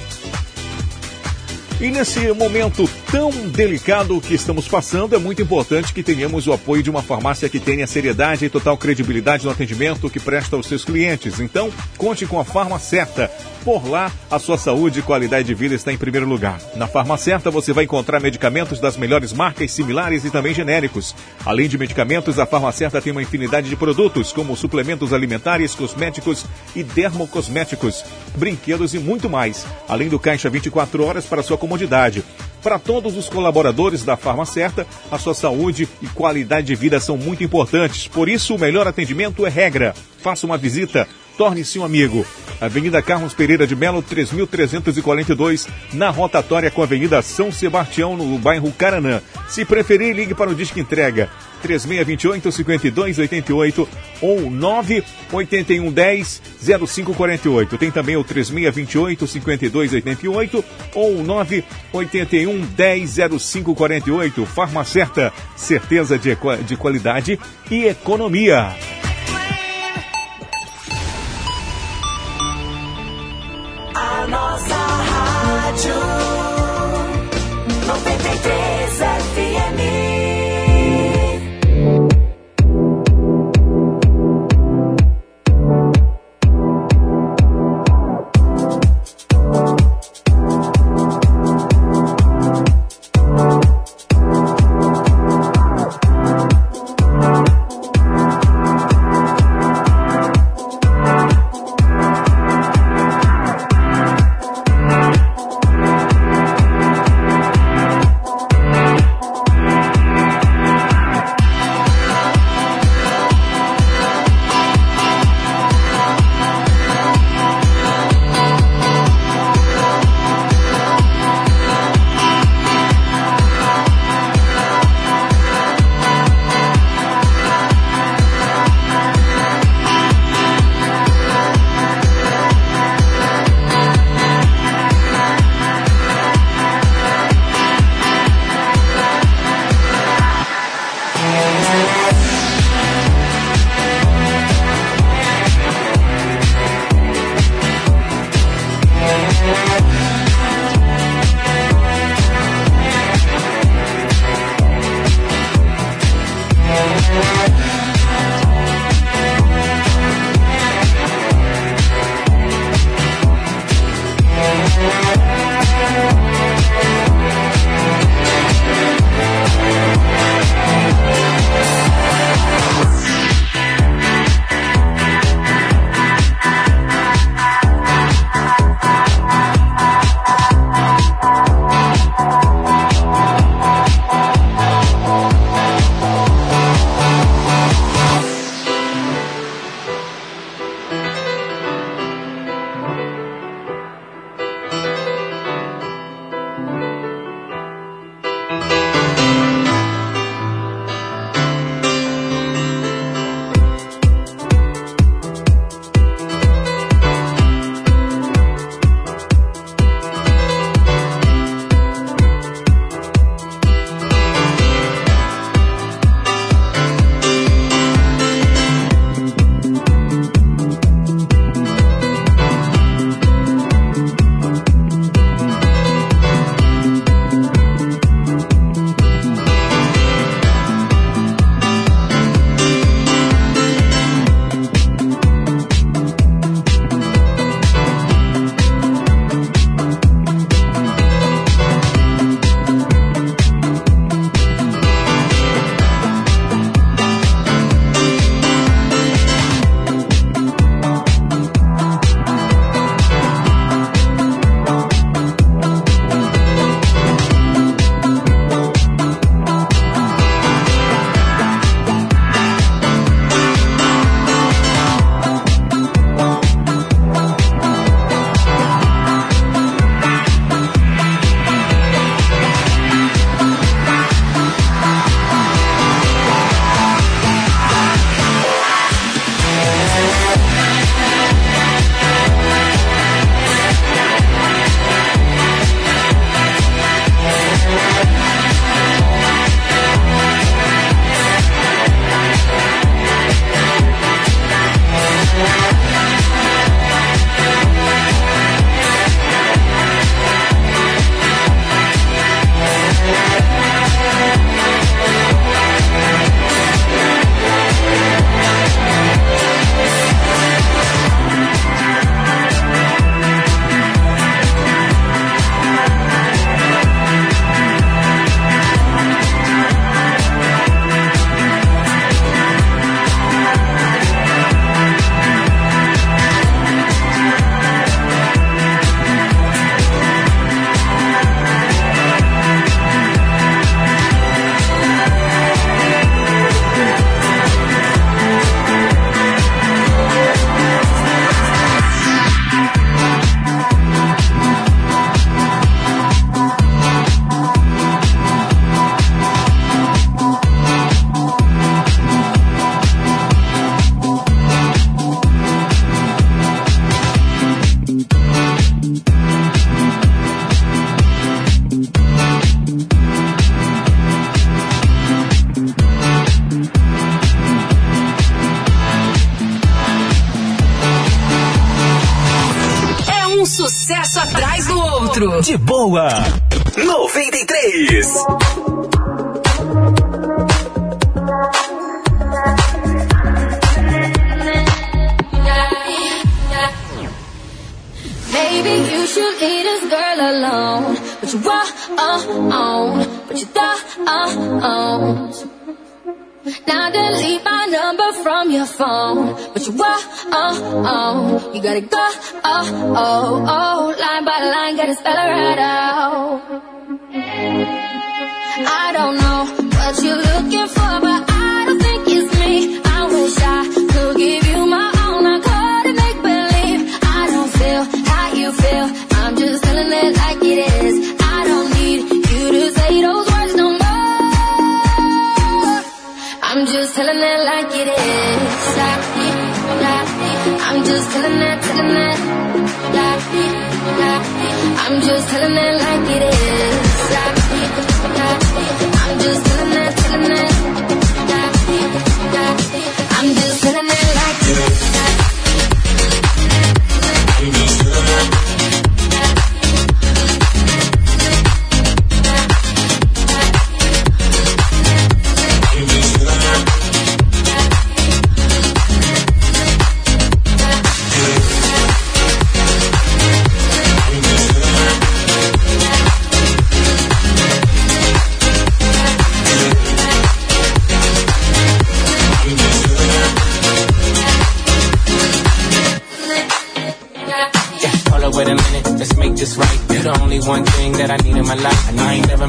E nesse momento tão delicado que estamos passando, é muito importante que tenhamos o apoio de uma farmácia que tenha seriedade e total credibilidade no atendimento que presta aos seus clientes. Então, conte com a Farma Certa. Por lá, a sua saúde e qualidade de vida está em primeiro lugar. Na Farma Certa, você vai encontrar medicamentos das melhores marcas, similares e também genéricos. Além de medicamentos, a Farma Certa tem uma infinidade de produtos, como suplementos alimentares, cosméticos e dermocosméticos, brinquedos e muito mais. Além do caixa 24 horas para sua comodidade. Para todos os colaboradores da Farma Certa, a sua saúde e qualidade de vida são muito importantes. Por isso, o melhor atendimento é regra. Faça uma visita Torne-se um amigo. Avenida Carlos Pereira de Melo, 3.342, na rotatória com a Avenida São Sebastião, no bairro Caranã. Se preferir, ligue para o Disque Entrega 3628-5288 ou 98110 0548. Tem também o 3628-5288 ou 98110 0548. Farma Certa, certeza de, de qualidade e economia. A nossa rádio 93 FM.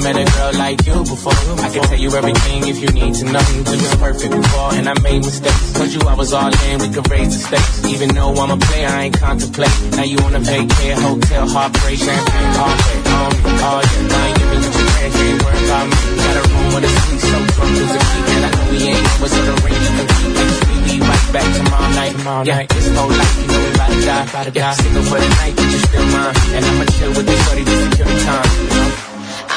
Met a girl like you before. I can tell you everything if you need to know. You was perfect before, and I made mistakes. Told you I was all in, we could raise the stakes. Even though I'm a player, I ain't contemplate. Now you wanna vacate, hotel, heartbreak, champagne, all day, on me, all day. Now you me what you can, can't worry about me. Got a room with a suite, so drunk as a key, and I know we ain't over, so the ring you can keep. Like, we be right back tomorrow night, tomorrow yeah, night. This whole life, you know we about to die, about to die. Single for the night, but you still mine, and I'ma chill with this shorty just to kill time. You know?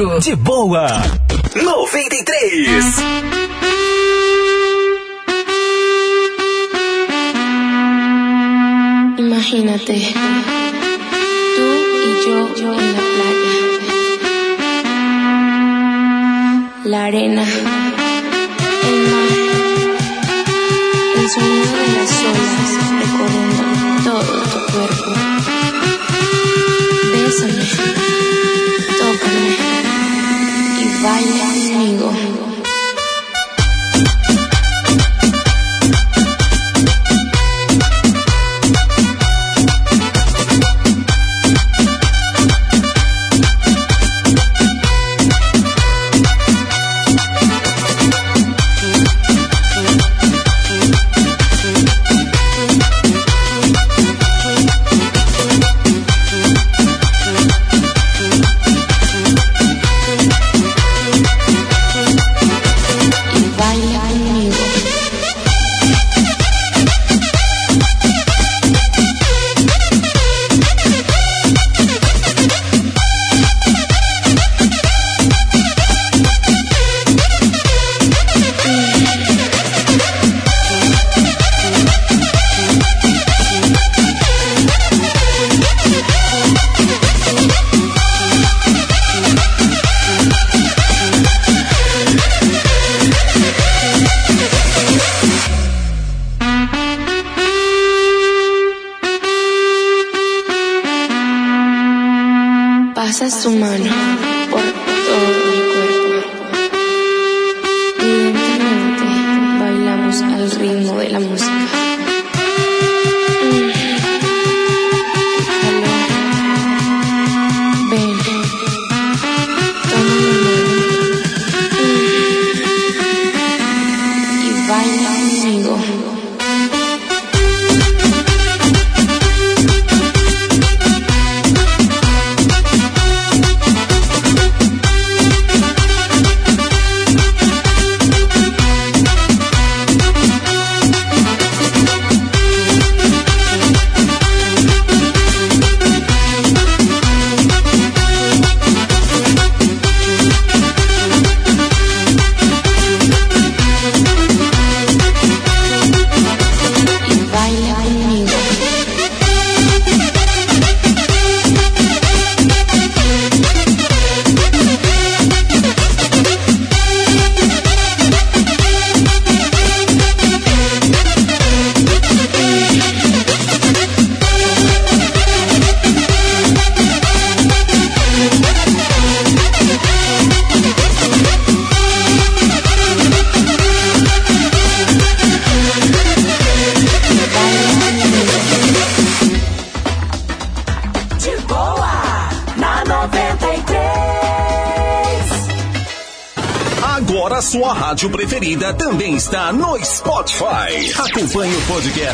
outro. De boa. 93. Imagínate, tú y yo en la playa. La arena, el mar, el sonido de las olas recorriendo todo tu cuerpo.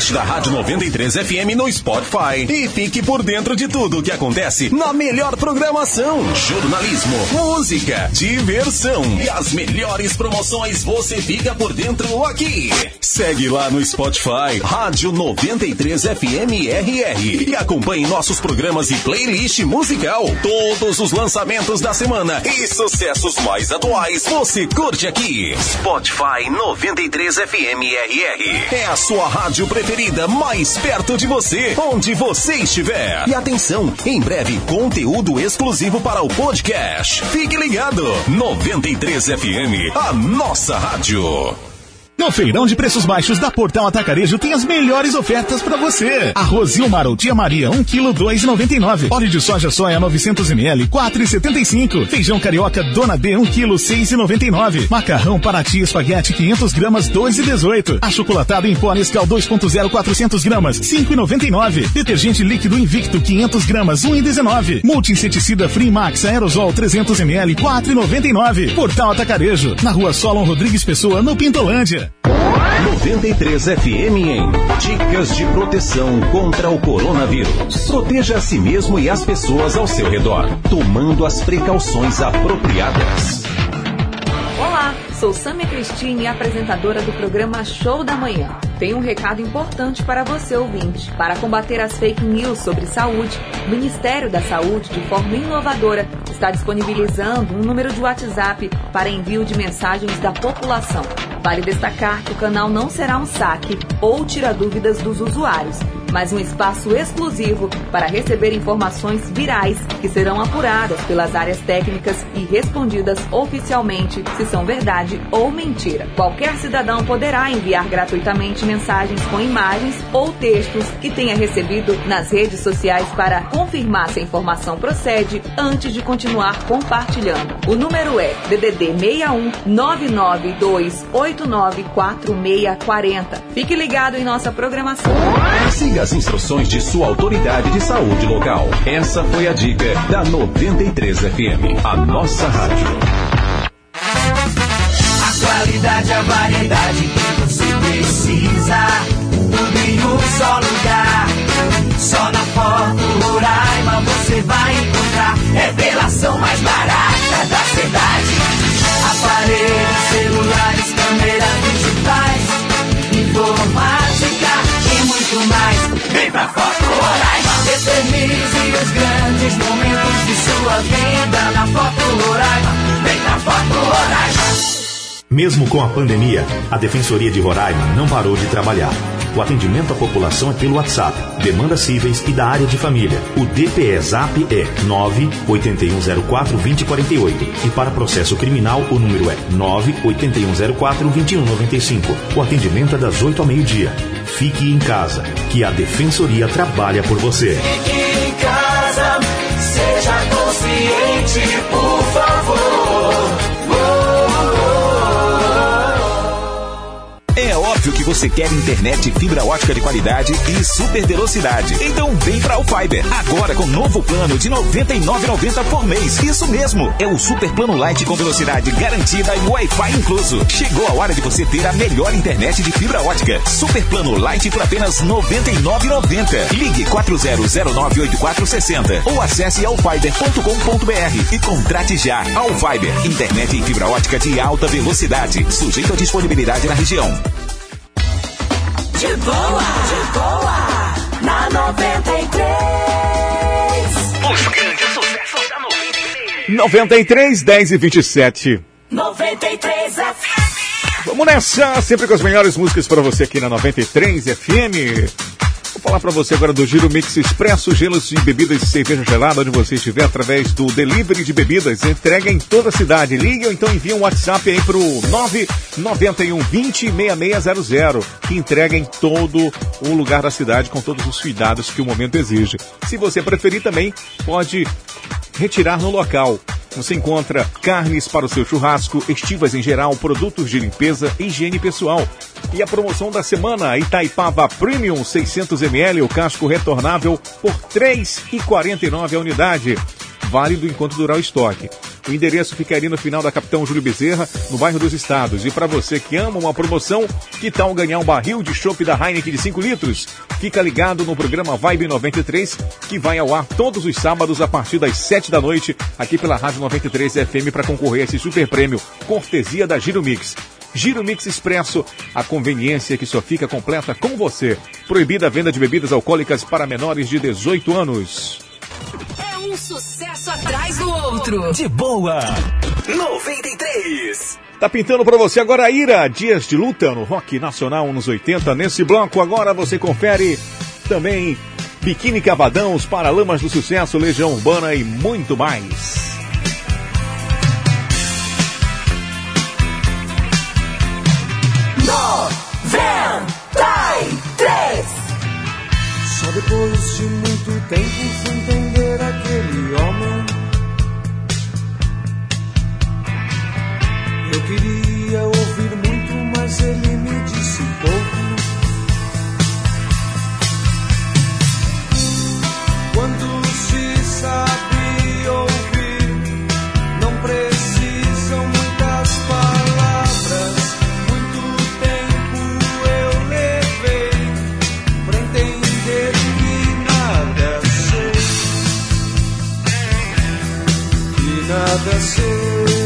Podcast da Rádio 93 FM no Spotify. E fique por dentro de tudo o que acontece na melhor programação, jornalismo, música, diversão. E as melhores promoções você fica por dentro aqui. Segue lá no Spotify, Rádio 93 FM RR e acompanhe nossos programas e playlist musical. Todos os lançamentos da semana e sucessos mais atuais você curte aqui. Spotify 93 FM RR. É a sua rádio preferida mais perto de você, onde você estiver. E atenção, em breve conteúdo exclusivo para o podcast. Fique ligado. 93 FM, a nossa rádio. No feirão de preços baixos da Portal Atacarejo tem as melhores ofertas para você. Arroz Ilmar ou Tia Maria, 1 kg 2,99. Óleo de soja soia 900 ml, 4,75. Feijão carioca Dona D, 1 kg 6,99. Macarrão Paraty espaguete 500 gramas, 2,18. Achocolatado em pó Nescau 2.0 400 gramas, 5,99. Detergente líquido Invicto 500 gramas, 1,19. Multi-inseticida Free Max Aerosol 300 ml, 4,99. Portal Atacarejo, na rua Solon Rodrigues Pessoa, no Pintolândia. 93 FM em Dicas de proteção contra o coronavírus. Proteja a si mesmo e as pessoas ao seu redor, tomando as precauções apropriadas. Olá, sou Samia Cristine, apresentadora do programa Show da Manhã. Tenho um recado importante para você, ouvinte. Para combater as fake news sobre saúde, o Ministério da Saúde, de forma inovadora, está disponibilizando um número de WhatsApp para envio de mensagens da população. Vale destacar que o canal não será um saque ou tira dúvidas dos usuários, mas um espaço exclusivo para receber informações virais que serão apuradas pelas áreas técnicas e respondidas oficialmente se são verdade ou mentira. Qualquer cidadão poderá enviar gratuitamente mensagens com imagens ou textos que tenha recebido nas redes sociais para confirmar se a informação procede antes de continuar compartilhando. O número é DDD 61 992 894640. Fique ligado em nossa programação. Siga as instruções de sua autoridade de saúde local. Essa foi a dica da 93 FM, a nossa rádio. A qualidade, a variedade que você precisa. Tudo em um só lugar. Só na Foto Roraima você vai encontrar. Revelação mais barata da cidade. Aparelhos, celulares, câmeras digitais, mais. Vem pra Foto Roraima. Eternize os grandes momentos de sua vida na Foto Roraima. Vem pra Foto Roraima. Mesmo com a pandemia, a Defensoria de Roraima não parou de trabalhar. O atendimento à população é pelo WhatsApp, demandas cíveis e da área de família. O DPE Zap é 981042048 e para processo criminal o número é 981042195. O atendimento é das 8 ao meio-dia. Fique em casa, que a Defensoria trabalha por você. Fique em casa, seja consciente, por favor. Você quer internet fibra ótica de qualidade e super velocidade. Então vem para o Fiber. Agora com novo plano de R$ 99,90 por mês. Isso mesmo. É o super plano light com velocidade garantida e Wi-Fi incluso. Chegou a hora de você ter a melhor internet de fibra ótica. Super plano light por apenas R$ 99,90. Ligue 40098460 ou acesse alfiber.com.br e contrate já. Alfiber. Internet em fibra ótica de alta velocidade. Sujeito à disponibilidade na região. De boa, de boa, na 93. Os grandes sucessos da 93. 93, 10 e 27. 93 FM. Vamos nessa, sempre com as melhores músicas para você aqui na 93 FM. Vou falar para você agora do Giro Mix Expresso, gelos de bebidas e cerveja gelada, onde você estiver, através do delivery de bebidas. Entrega em toda a cidade. Ligue ou então envia um WhatsApp aí pro 991 20 6600, que entrega em todo o lugar da cidade com todos os cuidados que o momento exige. Se você preferir também, pode retirar no local. Você encontra carnes para o seu churrasco, estivas em geral, produtos de limpeza e higiene pessoal. E a promoção da semana, Itaipava Premium 600ml, o casco retornável por R$ 3,49 a unidade. Válido enquanto durar o estoque. O endereço fica ali no final da Capitão Júlio Bezerra, no bairro dos Estados. E para você que ama uma promoção, que tal ganhar um barril de chopp da Heineken de 5 litros? Fica ligado no programa Vibe 93, que vai ao ar todos os sábados a partir das 7 da noite, aqui pela Rádio 93 FM para concorrer a esse super prêmio, cortesia da Giro Mix. Giro Mix Expresso, a conveniência que só fica completa com você. Proibida a venda de bebidas alcoólicas para menores de 18 anos. É um sucesso atrás do outro. De boa. 93. Tá pintando pra você agora a Ira, Dias de Luta no Rock Nacional nos 80. Nesse bloco agora você confere também Biquíni Cavadão, os Paralamas do Sucesso, Legião Urbana e muito mais. três. Só depois de muito tempo fui entender aquele homem. Eu queria ouvir muito, mas ele me disse pouco. Quando se sabe ouvir, não precisam que nada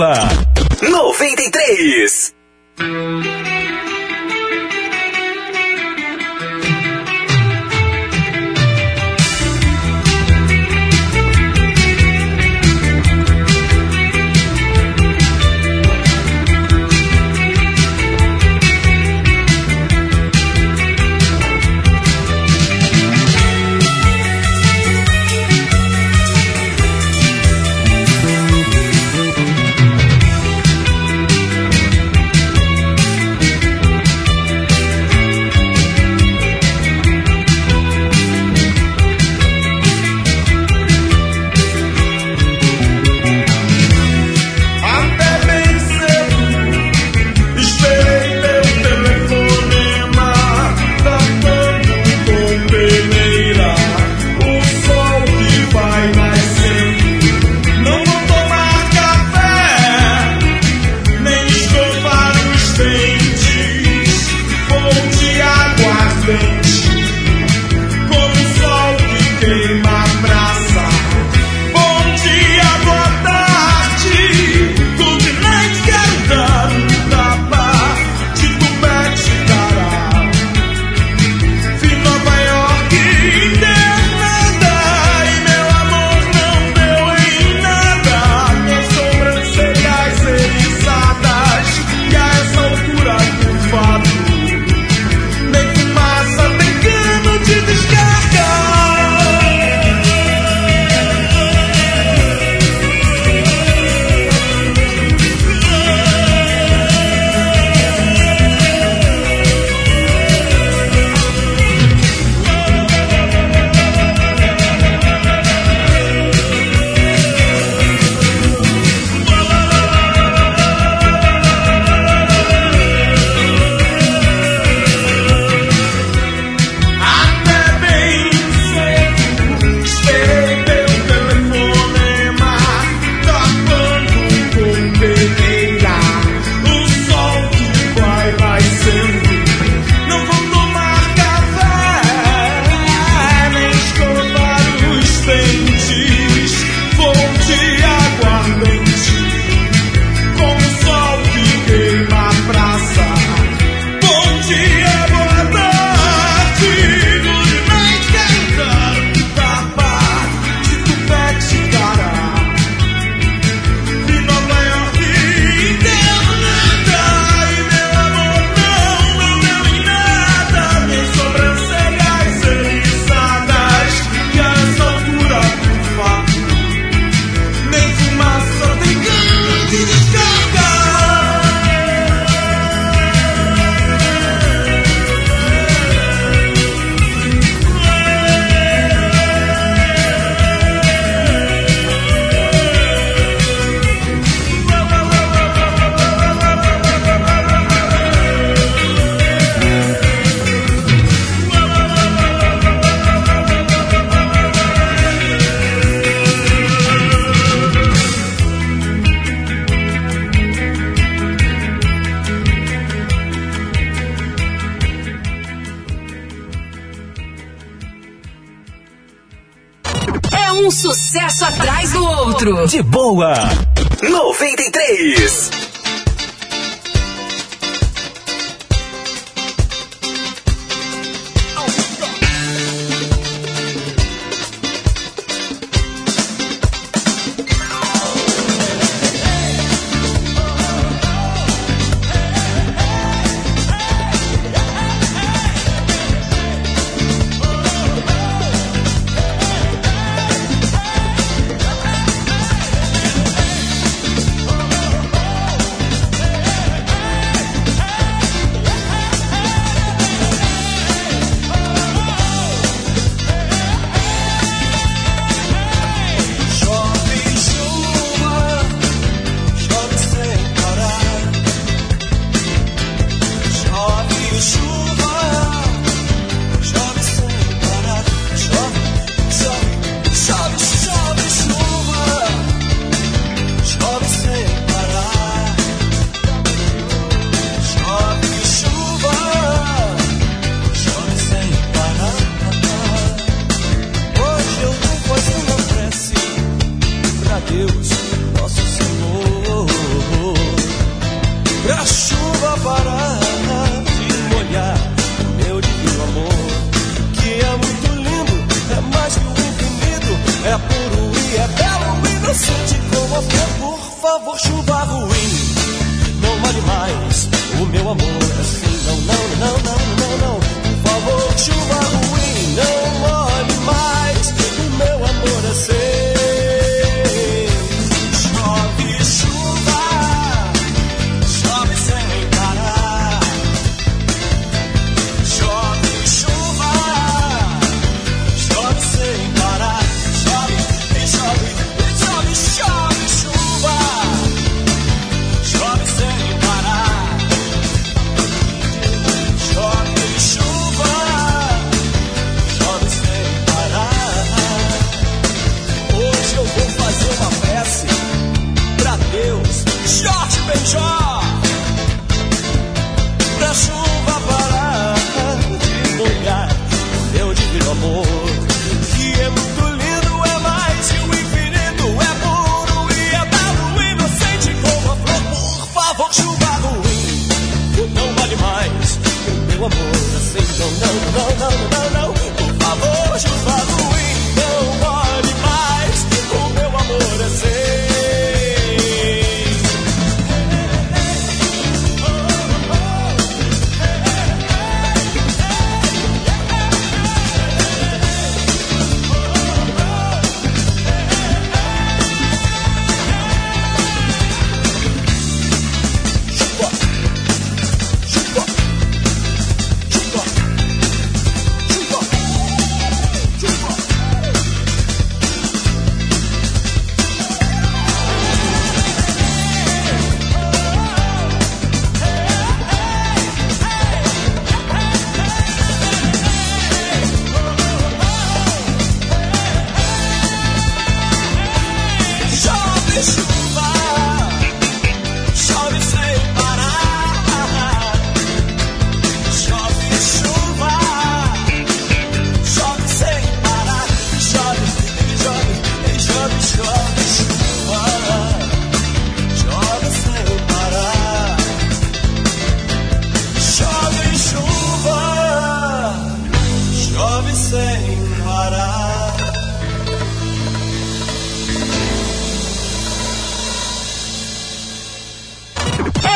De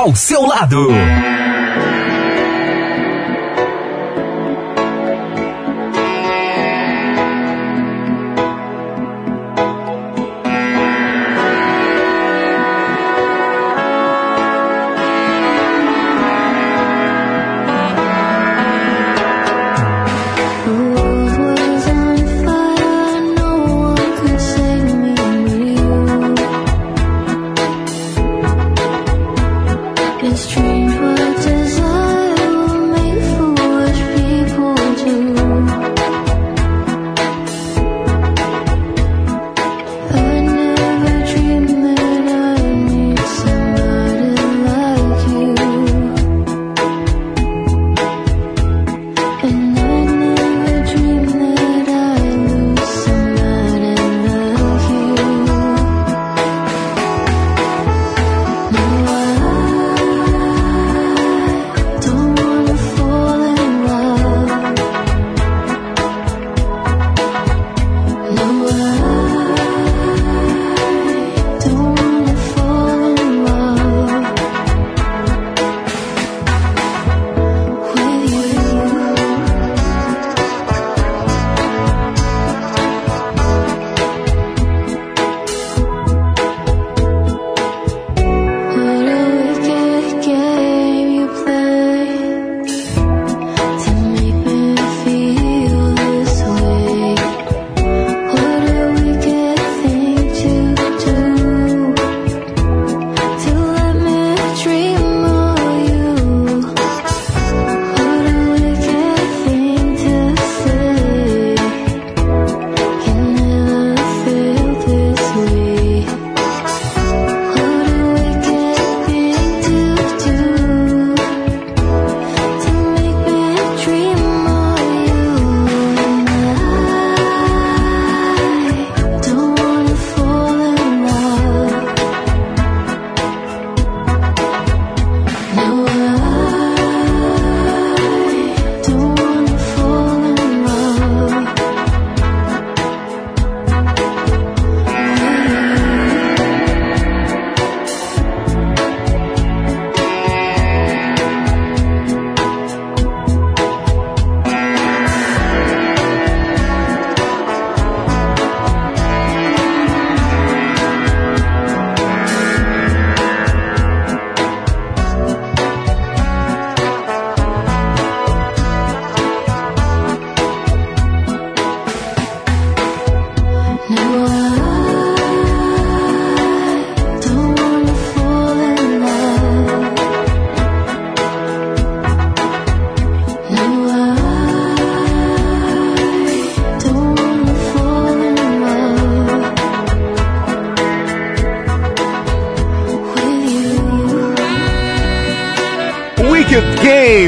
ao seu lado.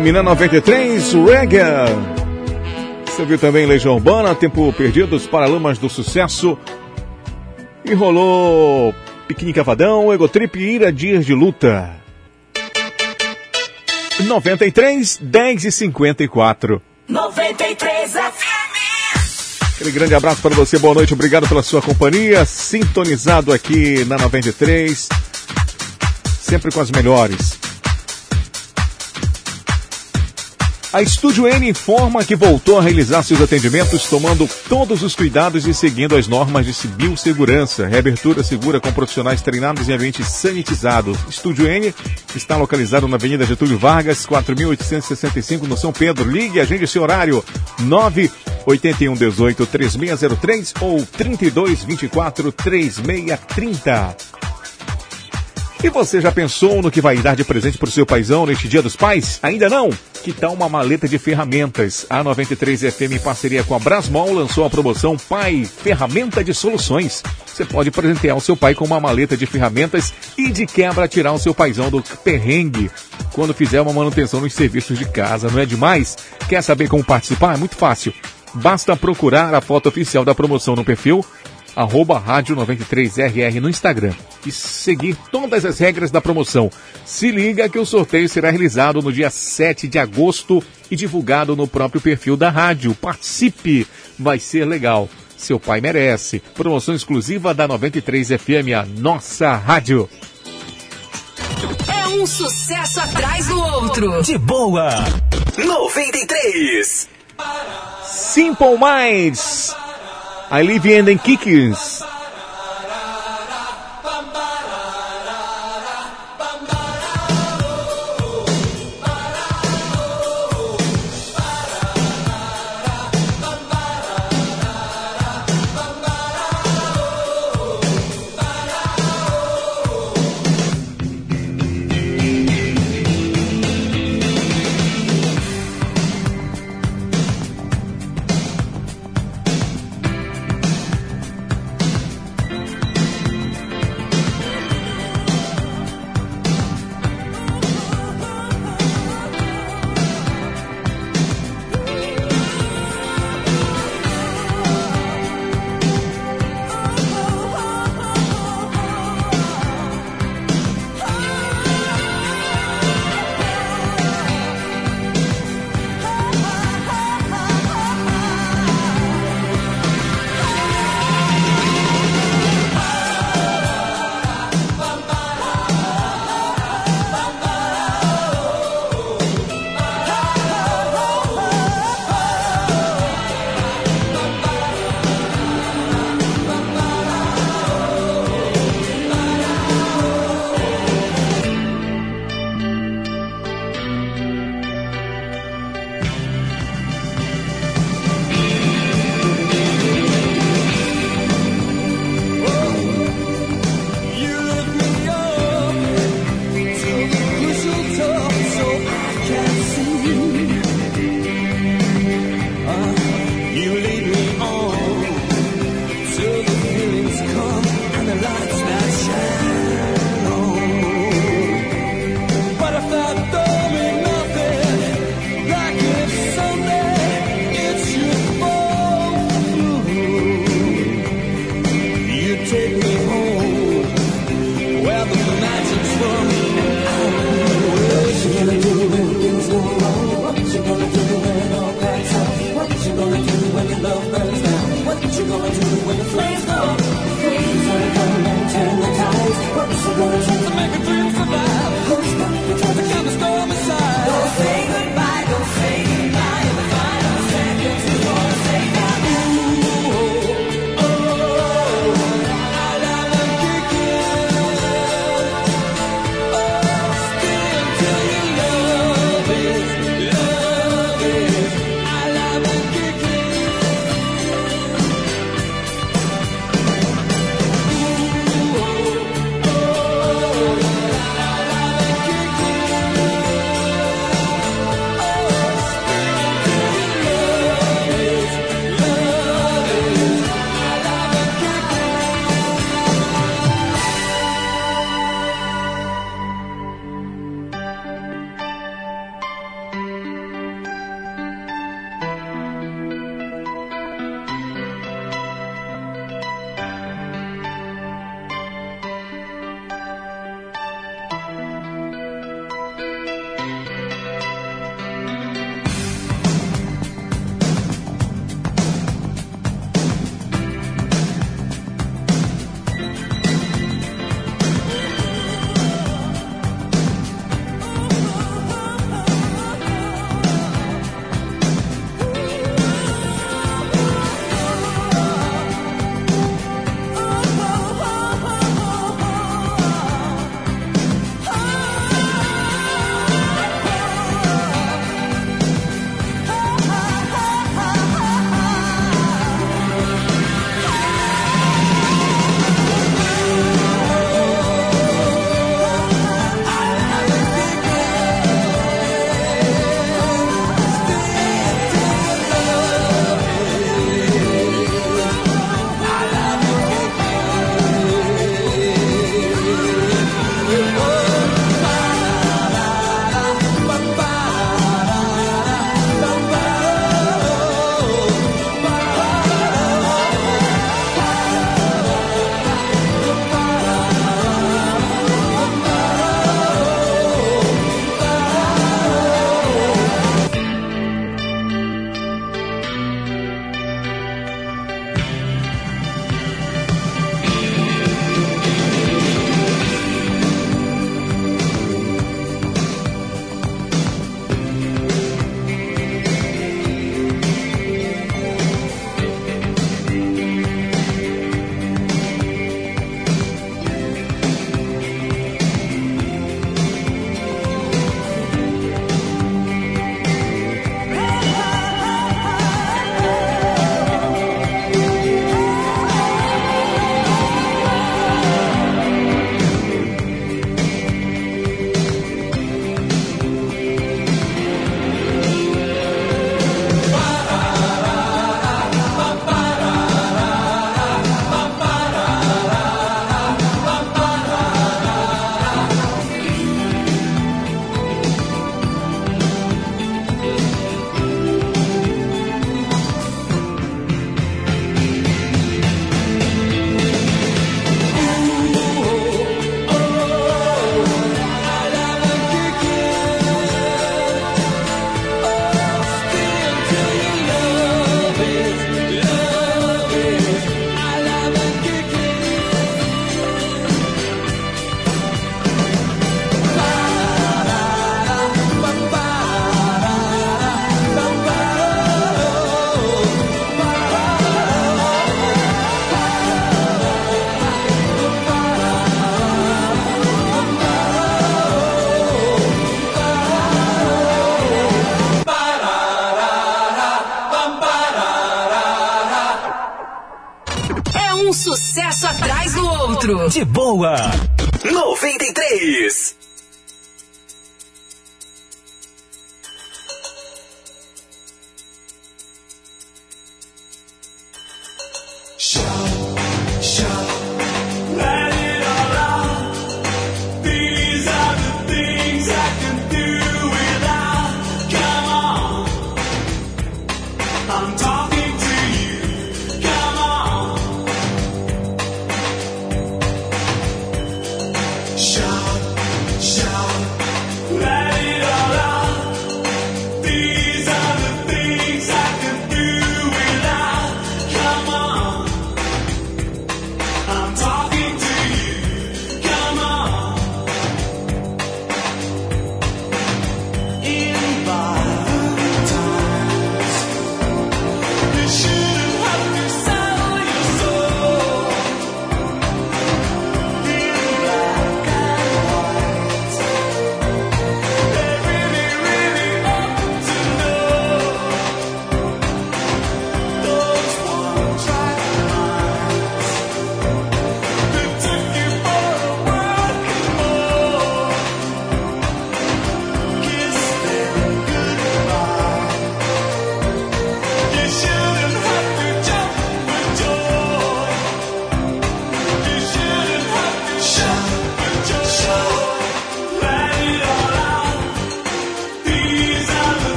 Game na 93, Reggae. Você viu também Legião Urbana, Tempo Perdido, os Paralamas do Sucesso. E rolou Piquenique Cavadão, Egotrip e Ira Dias de Luta. 93, 10 e 54. 93 FM. Aquele grande abraço para você, boa noite, obrigado pela sua companhia. Sintonizado aqui na 93, sempre com as melhores. A Estúdio N informa que voltou a realizar seus atendimentos tomando todos os cuidados e seguindo as normas de biossegurança. Reabertura segura com profissionais treinados em ambiente sanitizado. Estúdio N está localizado na Avenida Getúlio Vargas, 4865 no São Pedro. Ligue, agende seu horário 981 18 3603 ou 32 24 3630. E você já pensou no que vai dar de presente para o seu paizão neste Dia dos Pais? Ainda não? Que tal uma maleta de ferramentas? A 93 FM, em parceria com a Brasmol, lançou a promoção Pai Ferramenta de Soluções. Você pode presentear o seu pai com uma maleta de ferramentas e de quebra tirar o seu paizão do perrengue quando fizer uma manutenção nos serviços de casa. Não é demais? Quer saber como participar? É muito fácil. Basta procurar a foto oficial da promoção no perfil arroba rádio 93RR no Instagram e seguir todas as regras da promoção. Se liga que o sorteio será realizado no dia 7 de agosto e divulgado no próprio perfil da rádio. Participe, vai ser legal. Seu pai merece. Promoção exclusiva da 93 FM, a nossa rádio. É um sucesso atrás do outro. De boa. 93. Simple Minds. I live in Kikis.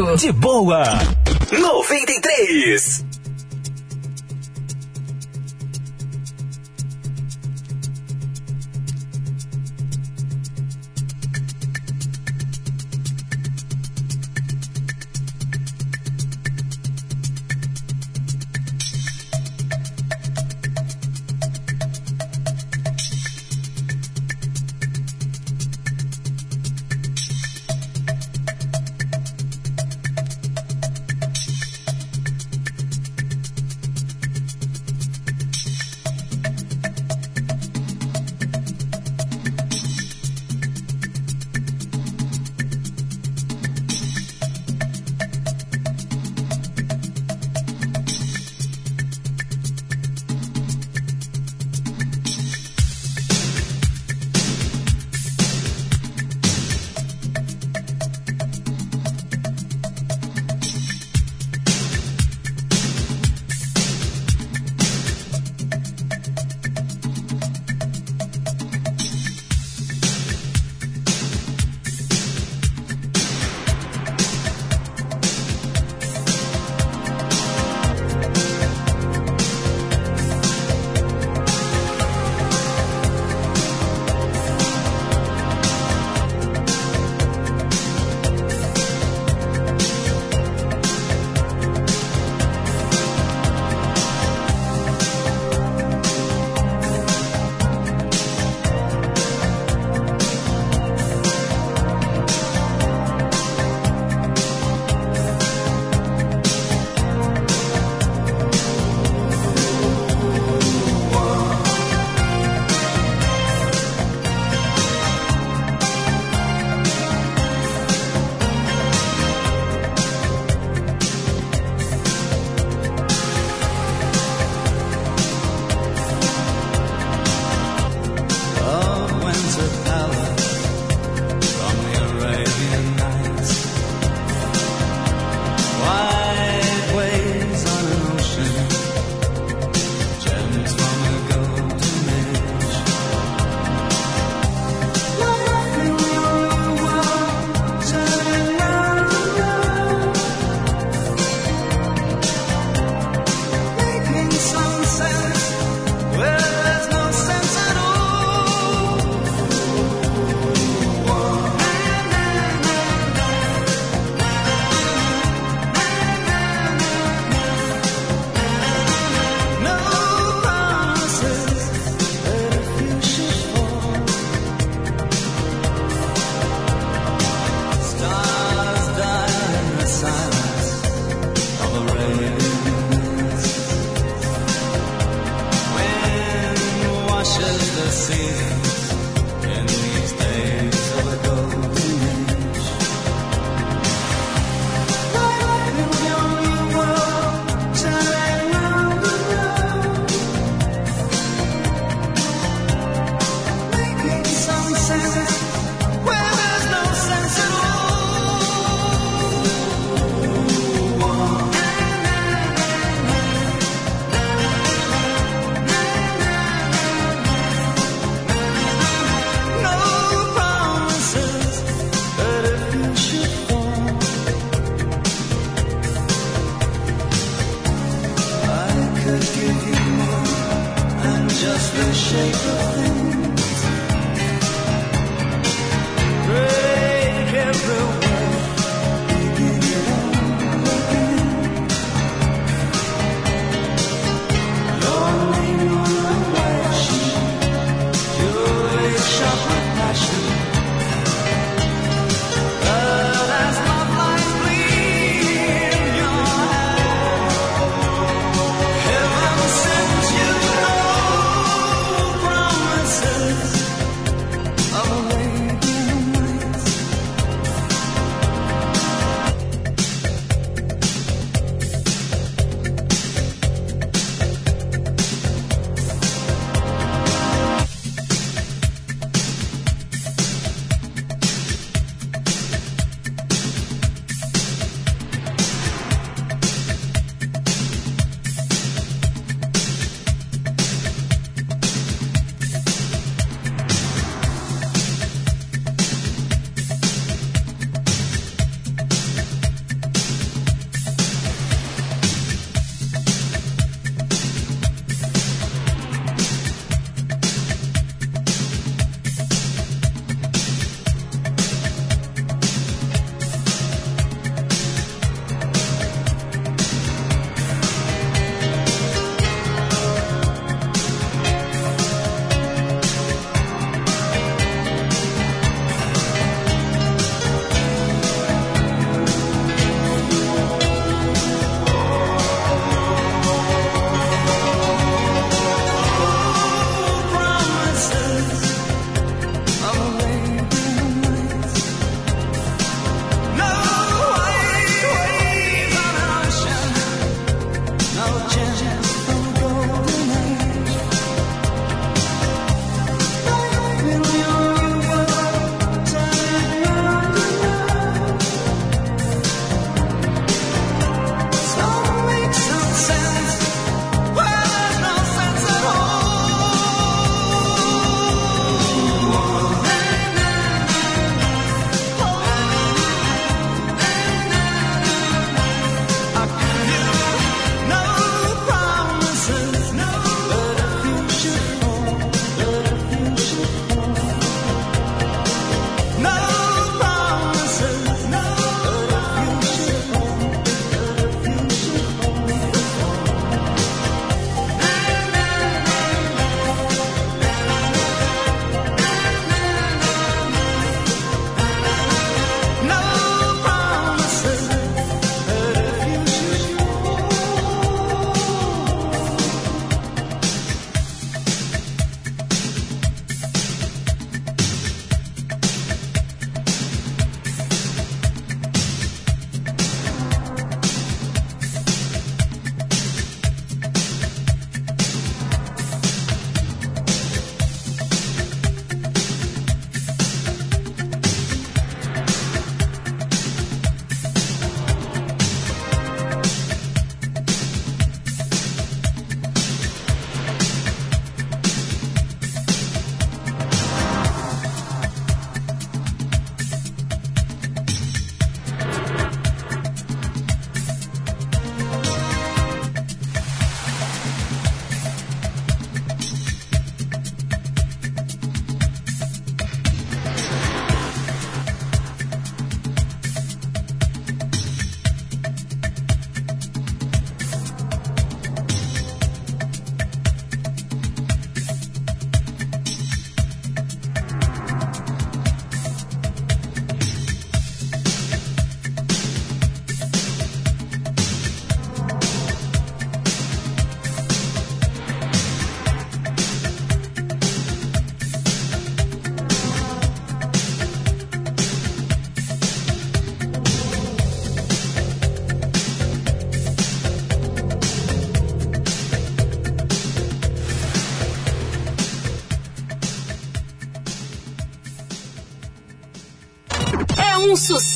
Outro. De boa.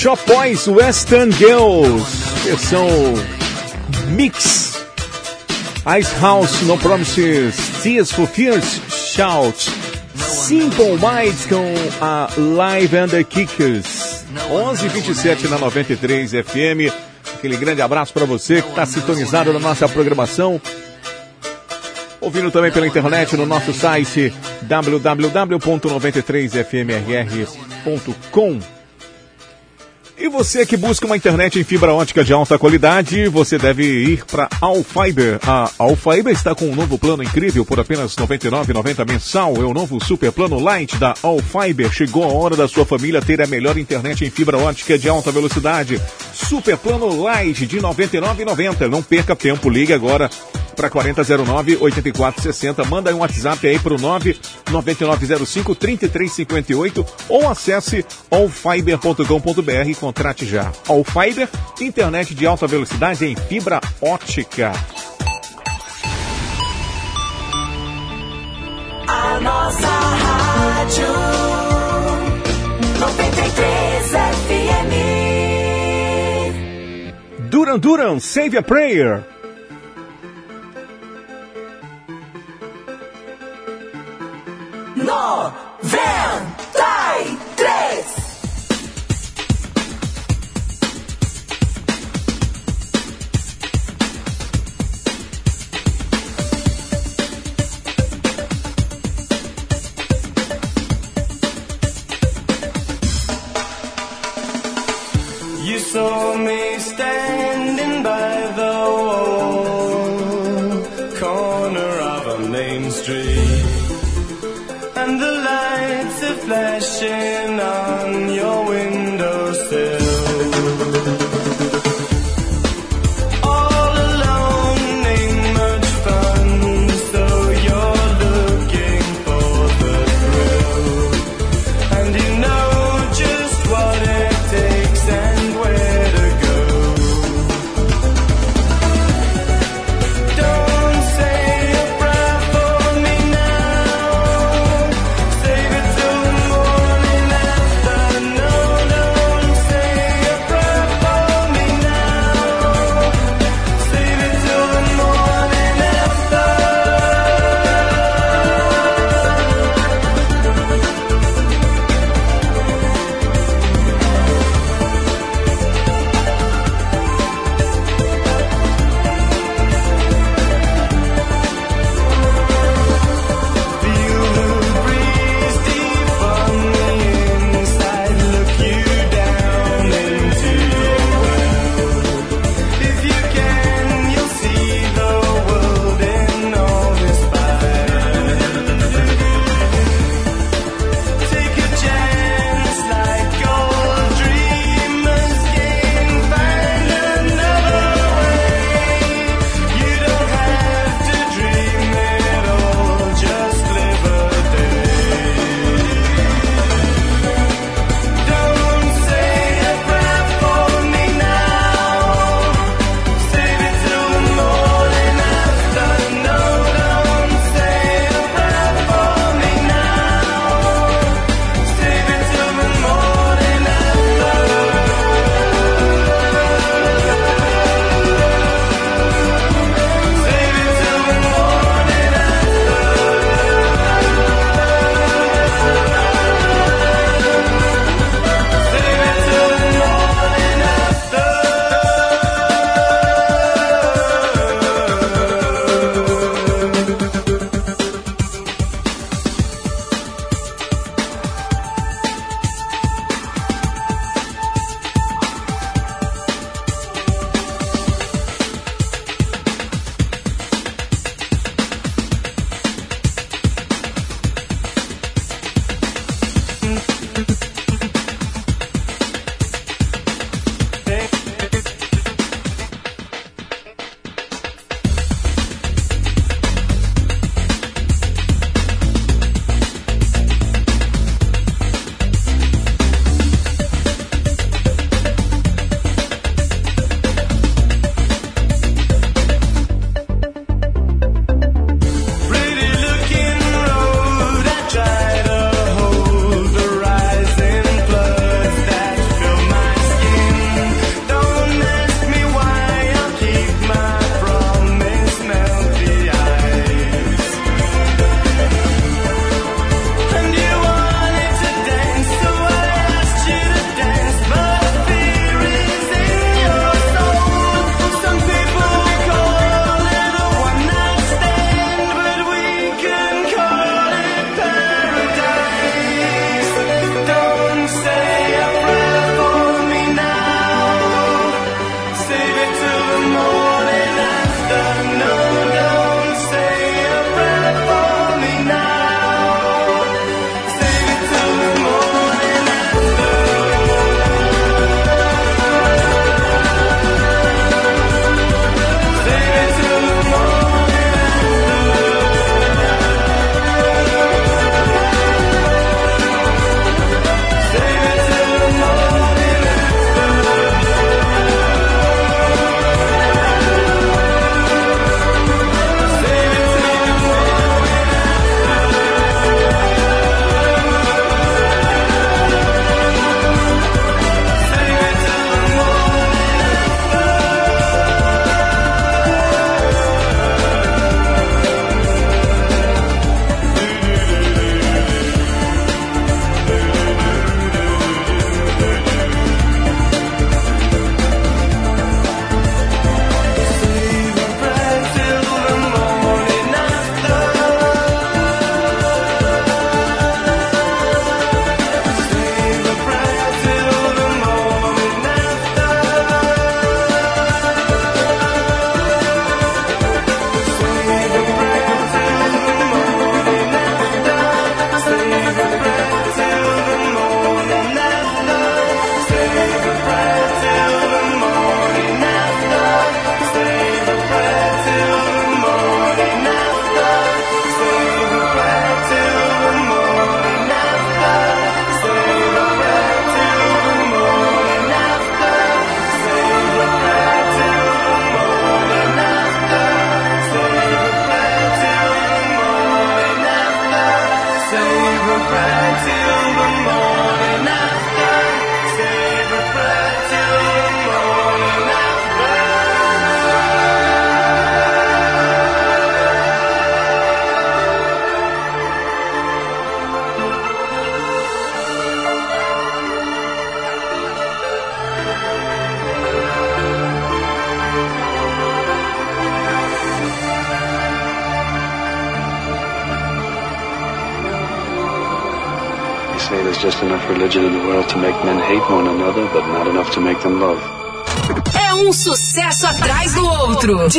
Shop Boys Western Girls, versão mix. Ice House, No Promises, Tears for Fears, Shout. Simple Minds com a Live Under Kickers. 11:27 na 93 FM. Aquele grande abraço para você que está sintonizado na nossa programação. Ouvindo também pela internet no nosso site www.93fmrr.com. E você que busca uma internet em fibra ótica de alta qualidade, você deve ir para Alfiber. A Alfiber está com um novo plano incrível por apenas R$ 99,90 mensal. É o novo super plano Light da Alfiber. Chegou a hora da sua família ter a melhor internet em fibra ótica de alta velocidade. Super plano Light de R$ 99,90. Não perca tempo, ligue agora para 4009-8460. Manda um WhatsApp aí para o 99905-3358 ou acesse allfiber.com.br e contrate já. Allfiber, internet de alta velocidade em fibra ótica. A nossa rádio 93 FM. Duran Duran, Save a Prayer. Noventa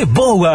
boa.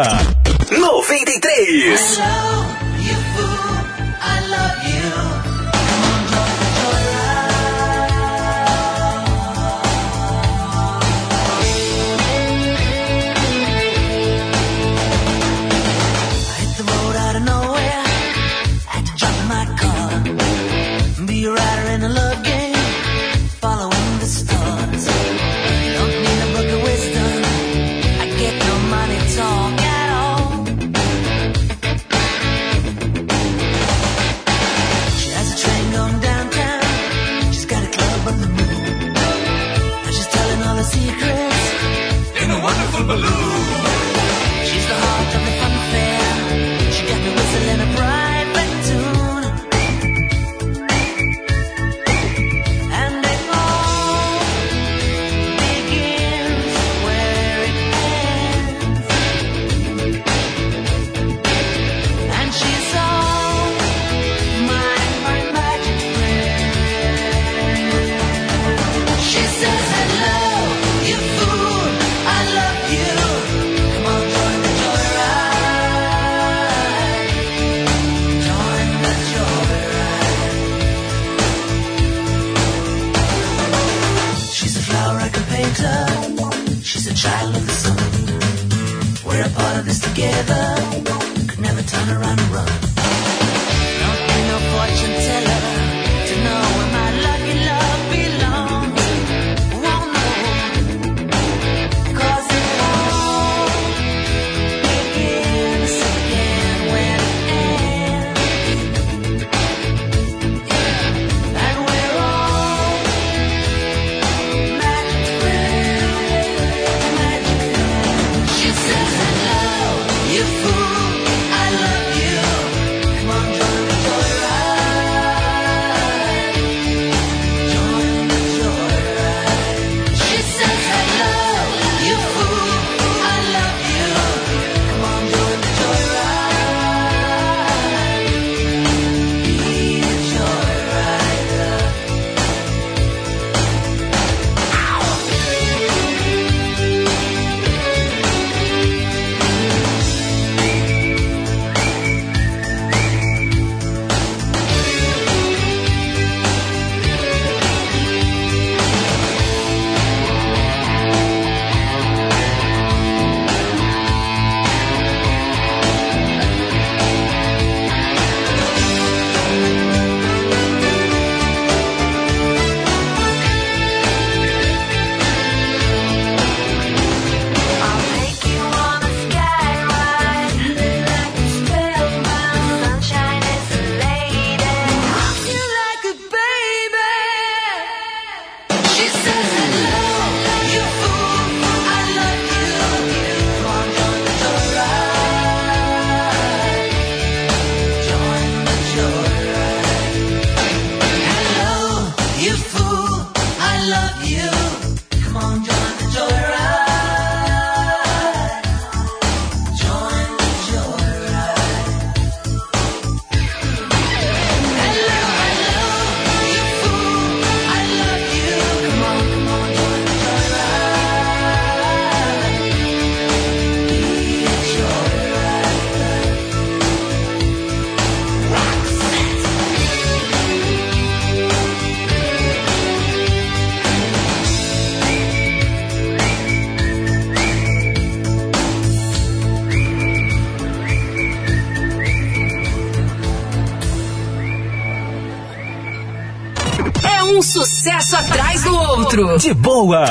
De boa.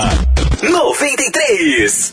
93.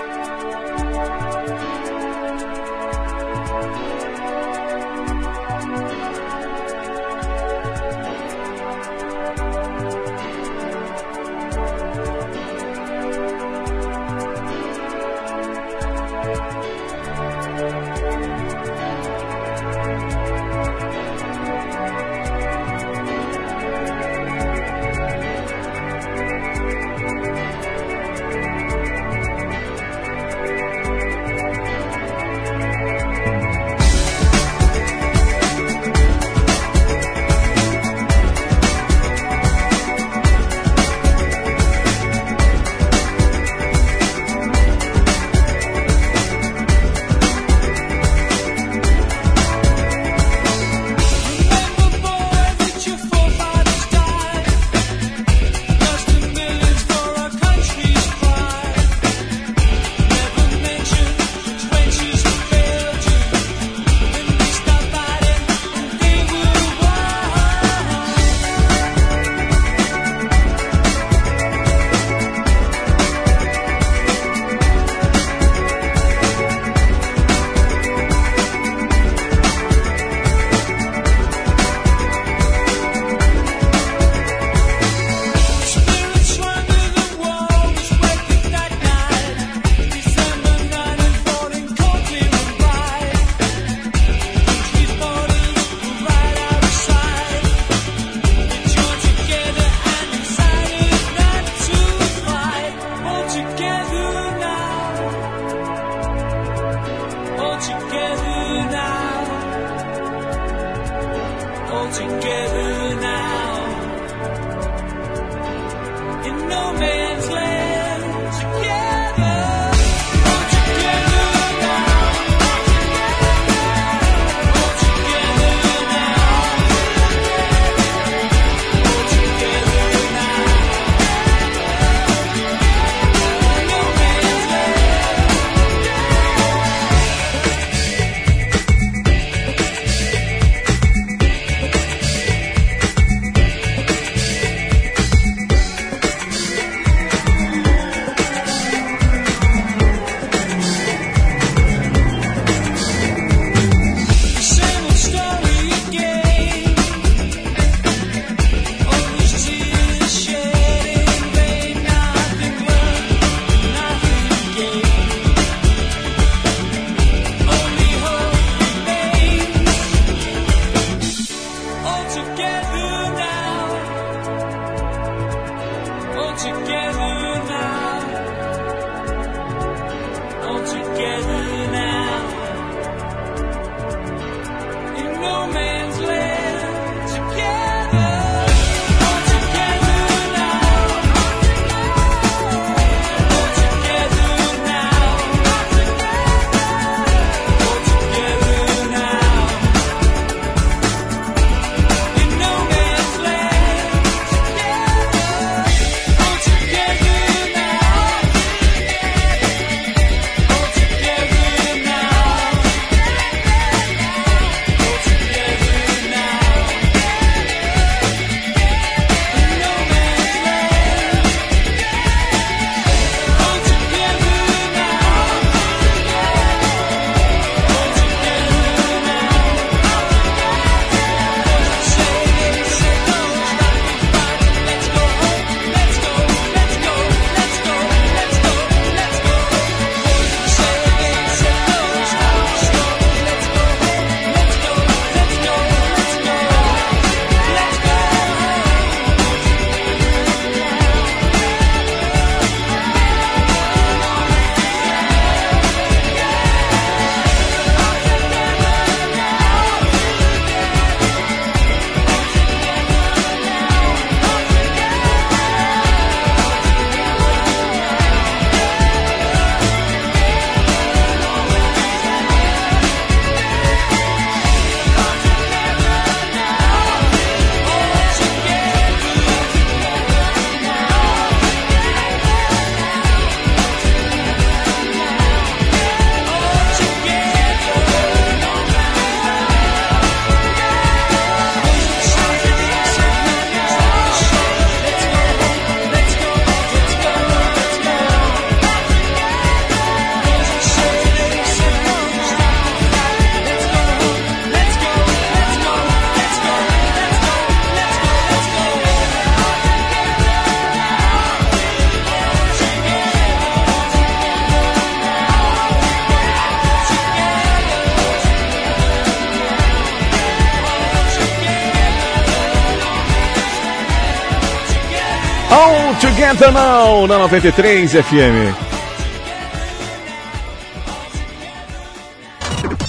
Together Now na 93 FM.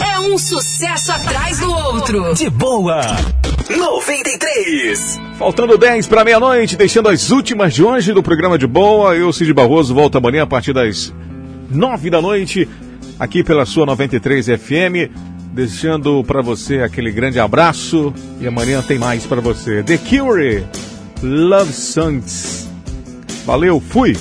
É um sucesso atrás do outro. De boa. 93. Faltando 10 para meia-noite, deixando as últimas de hoje do programa de boa. Eu, Cid Barroso, volto amanhã a partir das 9 da noite, aqui pela sua 93 FM. Deixando para você aquele grande abraço e amanhã tem mais para você. The Cure, Love Songs. Valeu, fui!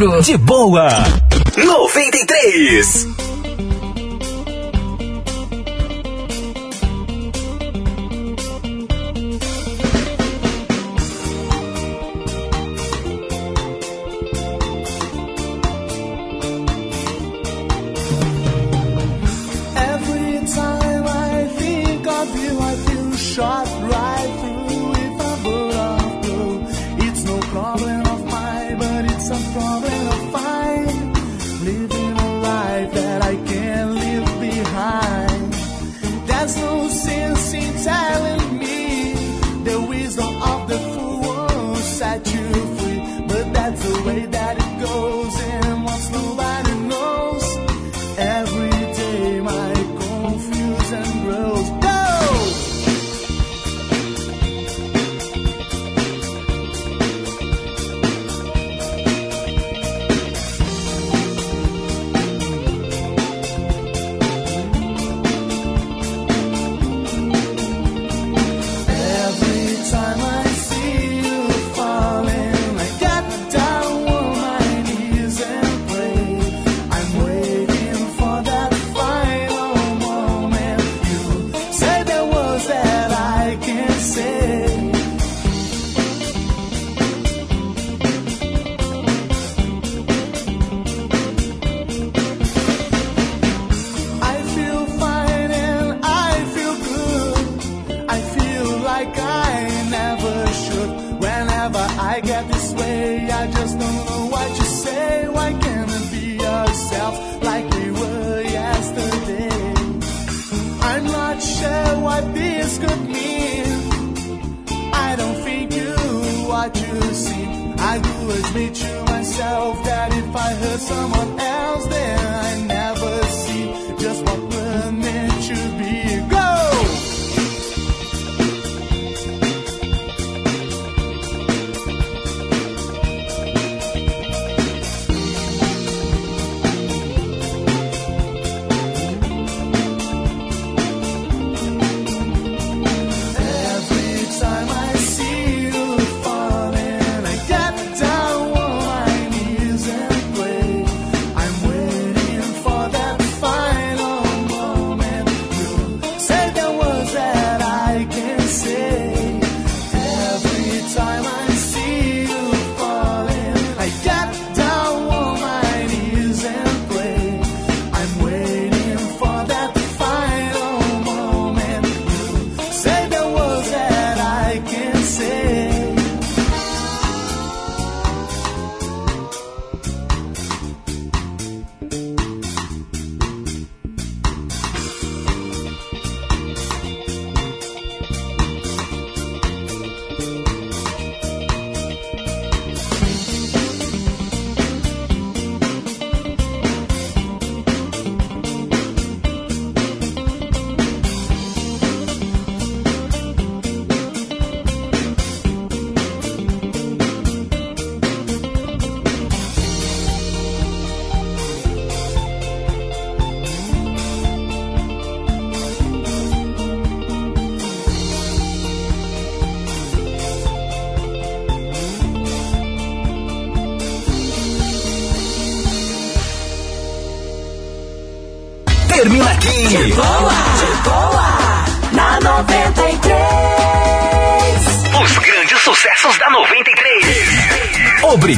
De boa. Noventa e três.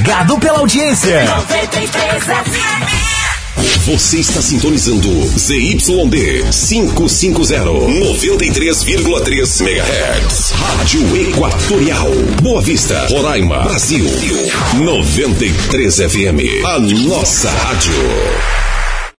Obrigado pela audiência. 93 FM. Você está sintonizando ZYD 550, 93,3 MHz. Rádio Equatorial. Boa Vista, Roraima, Brasil. 93 FM. A nossa rádio.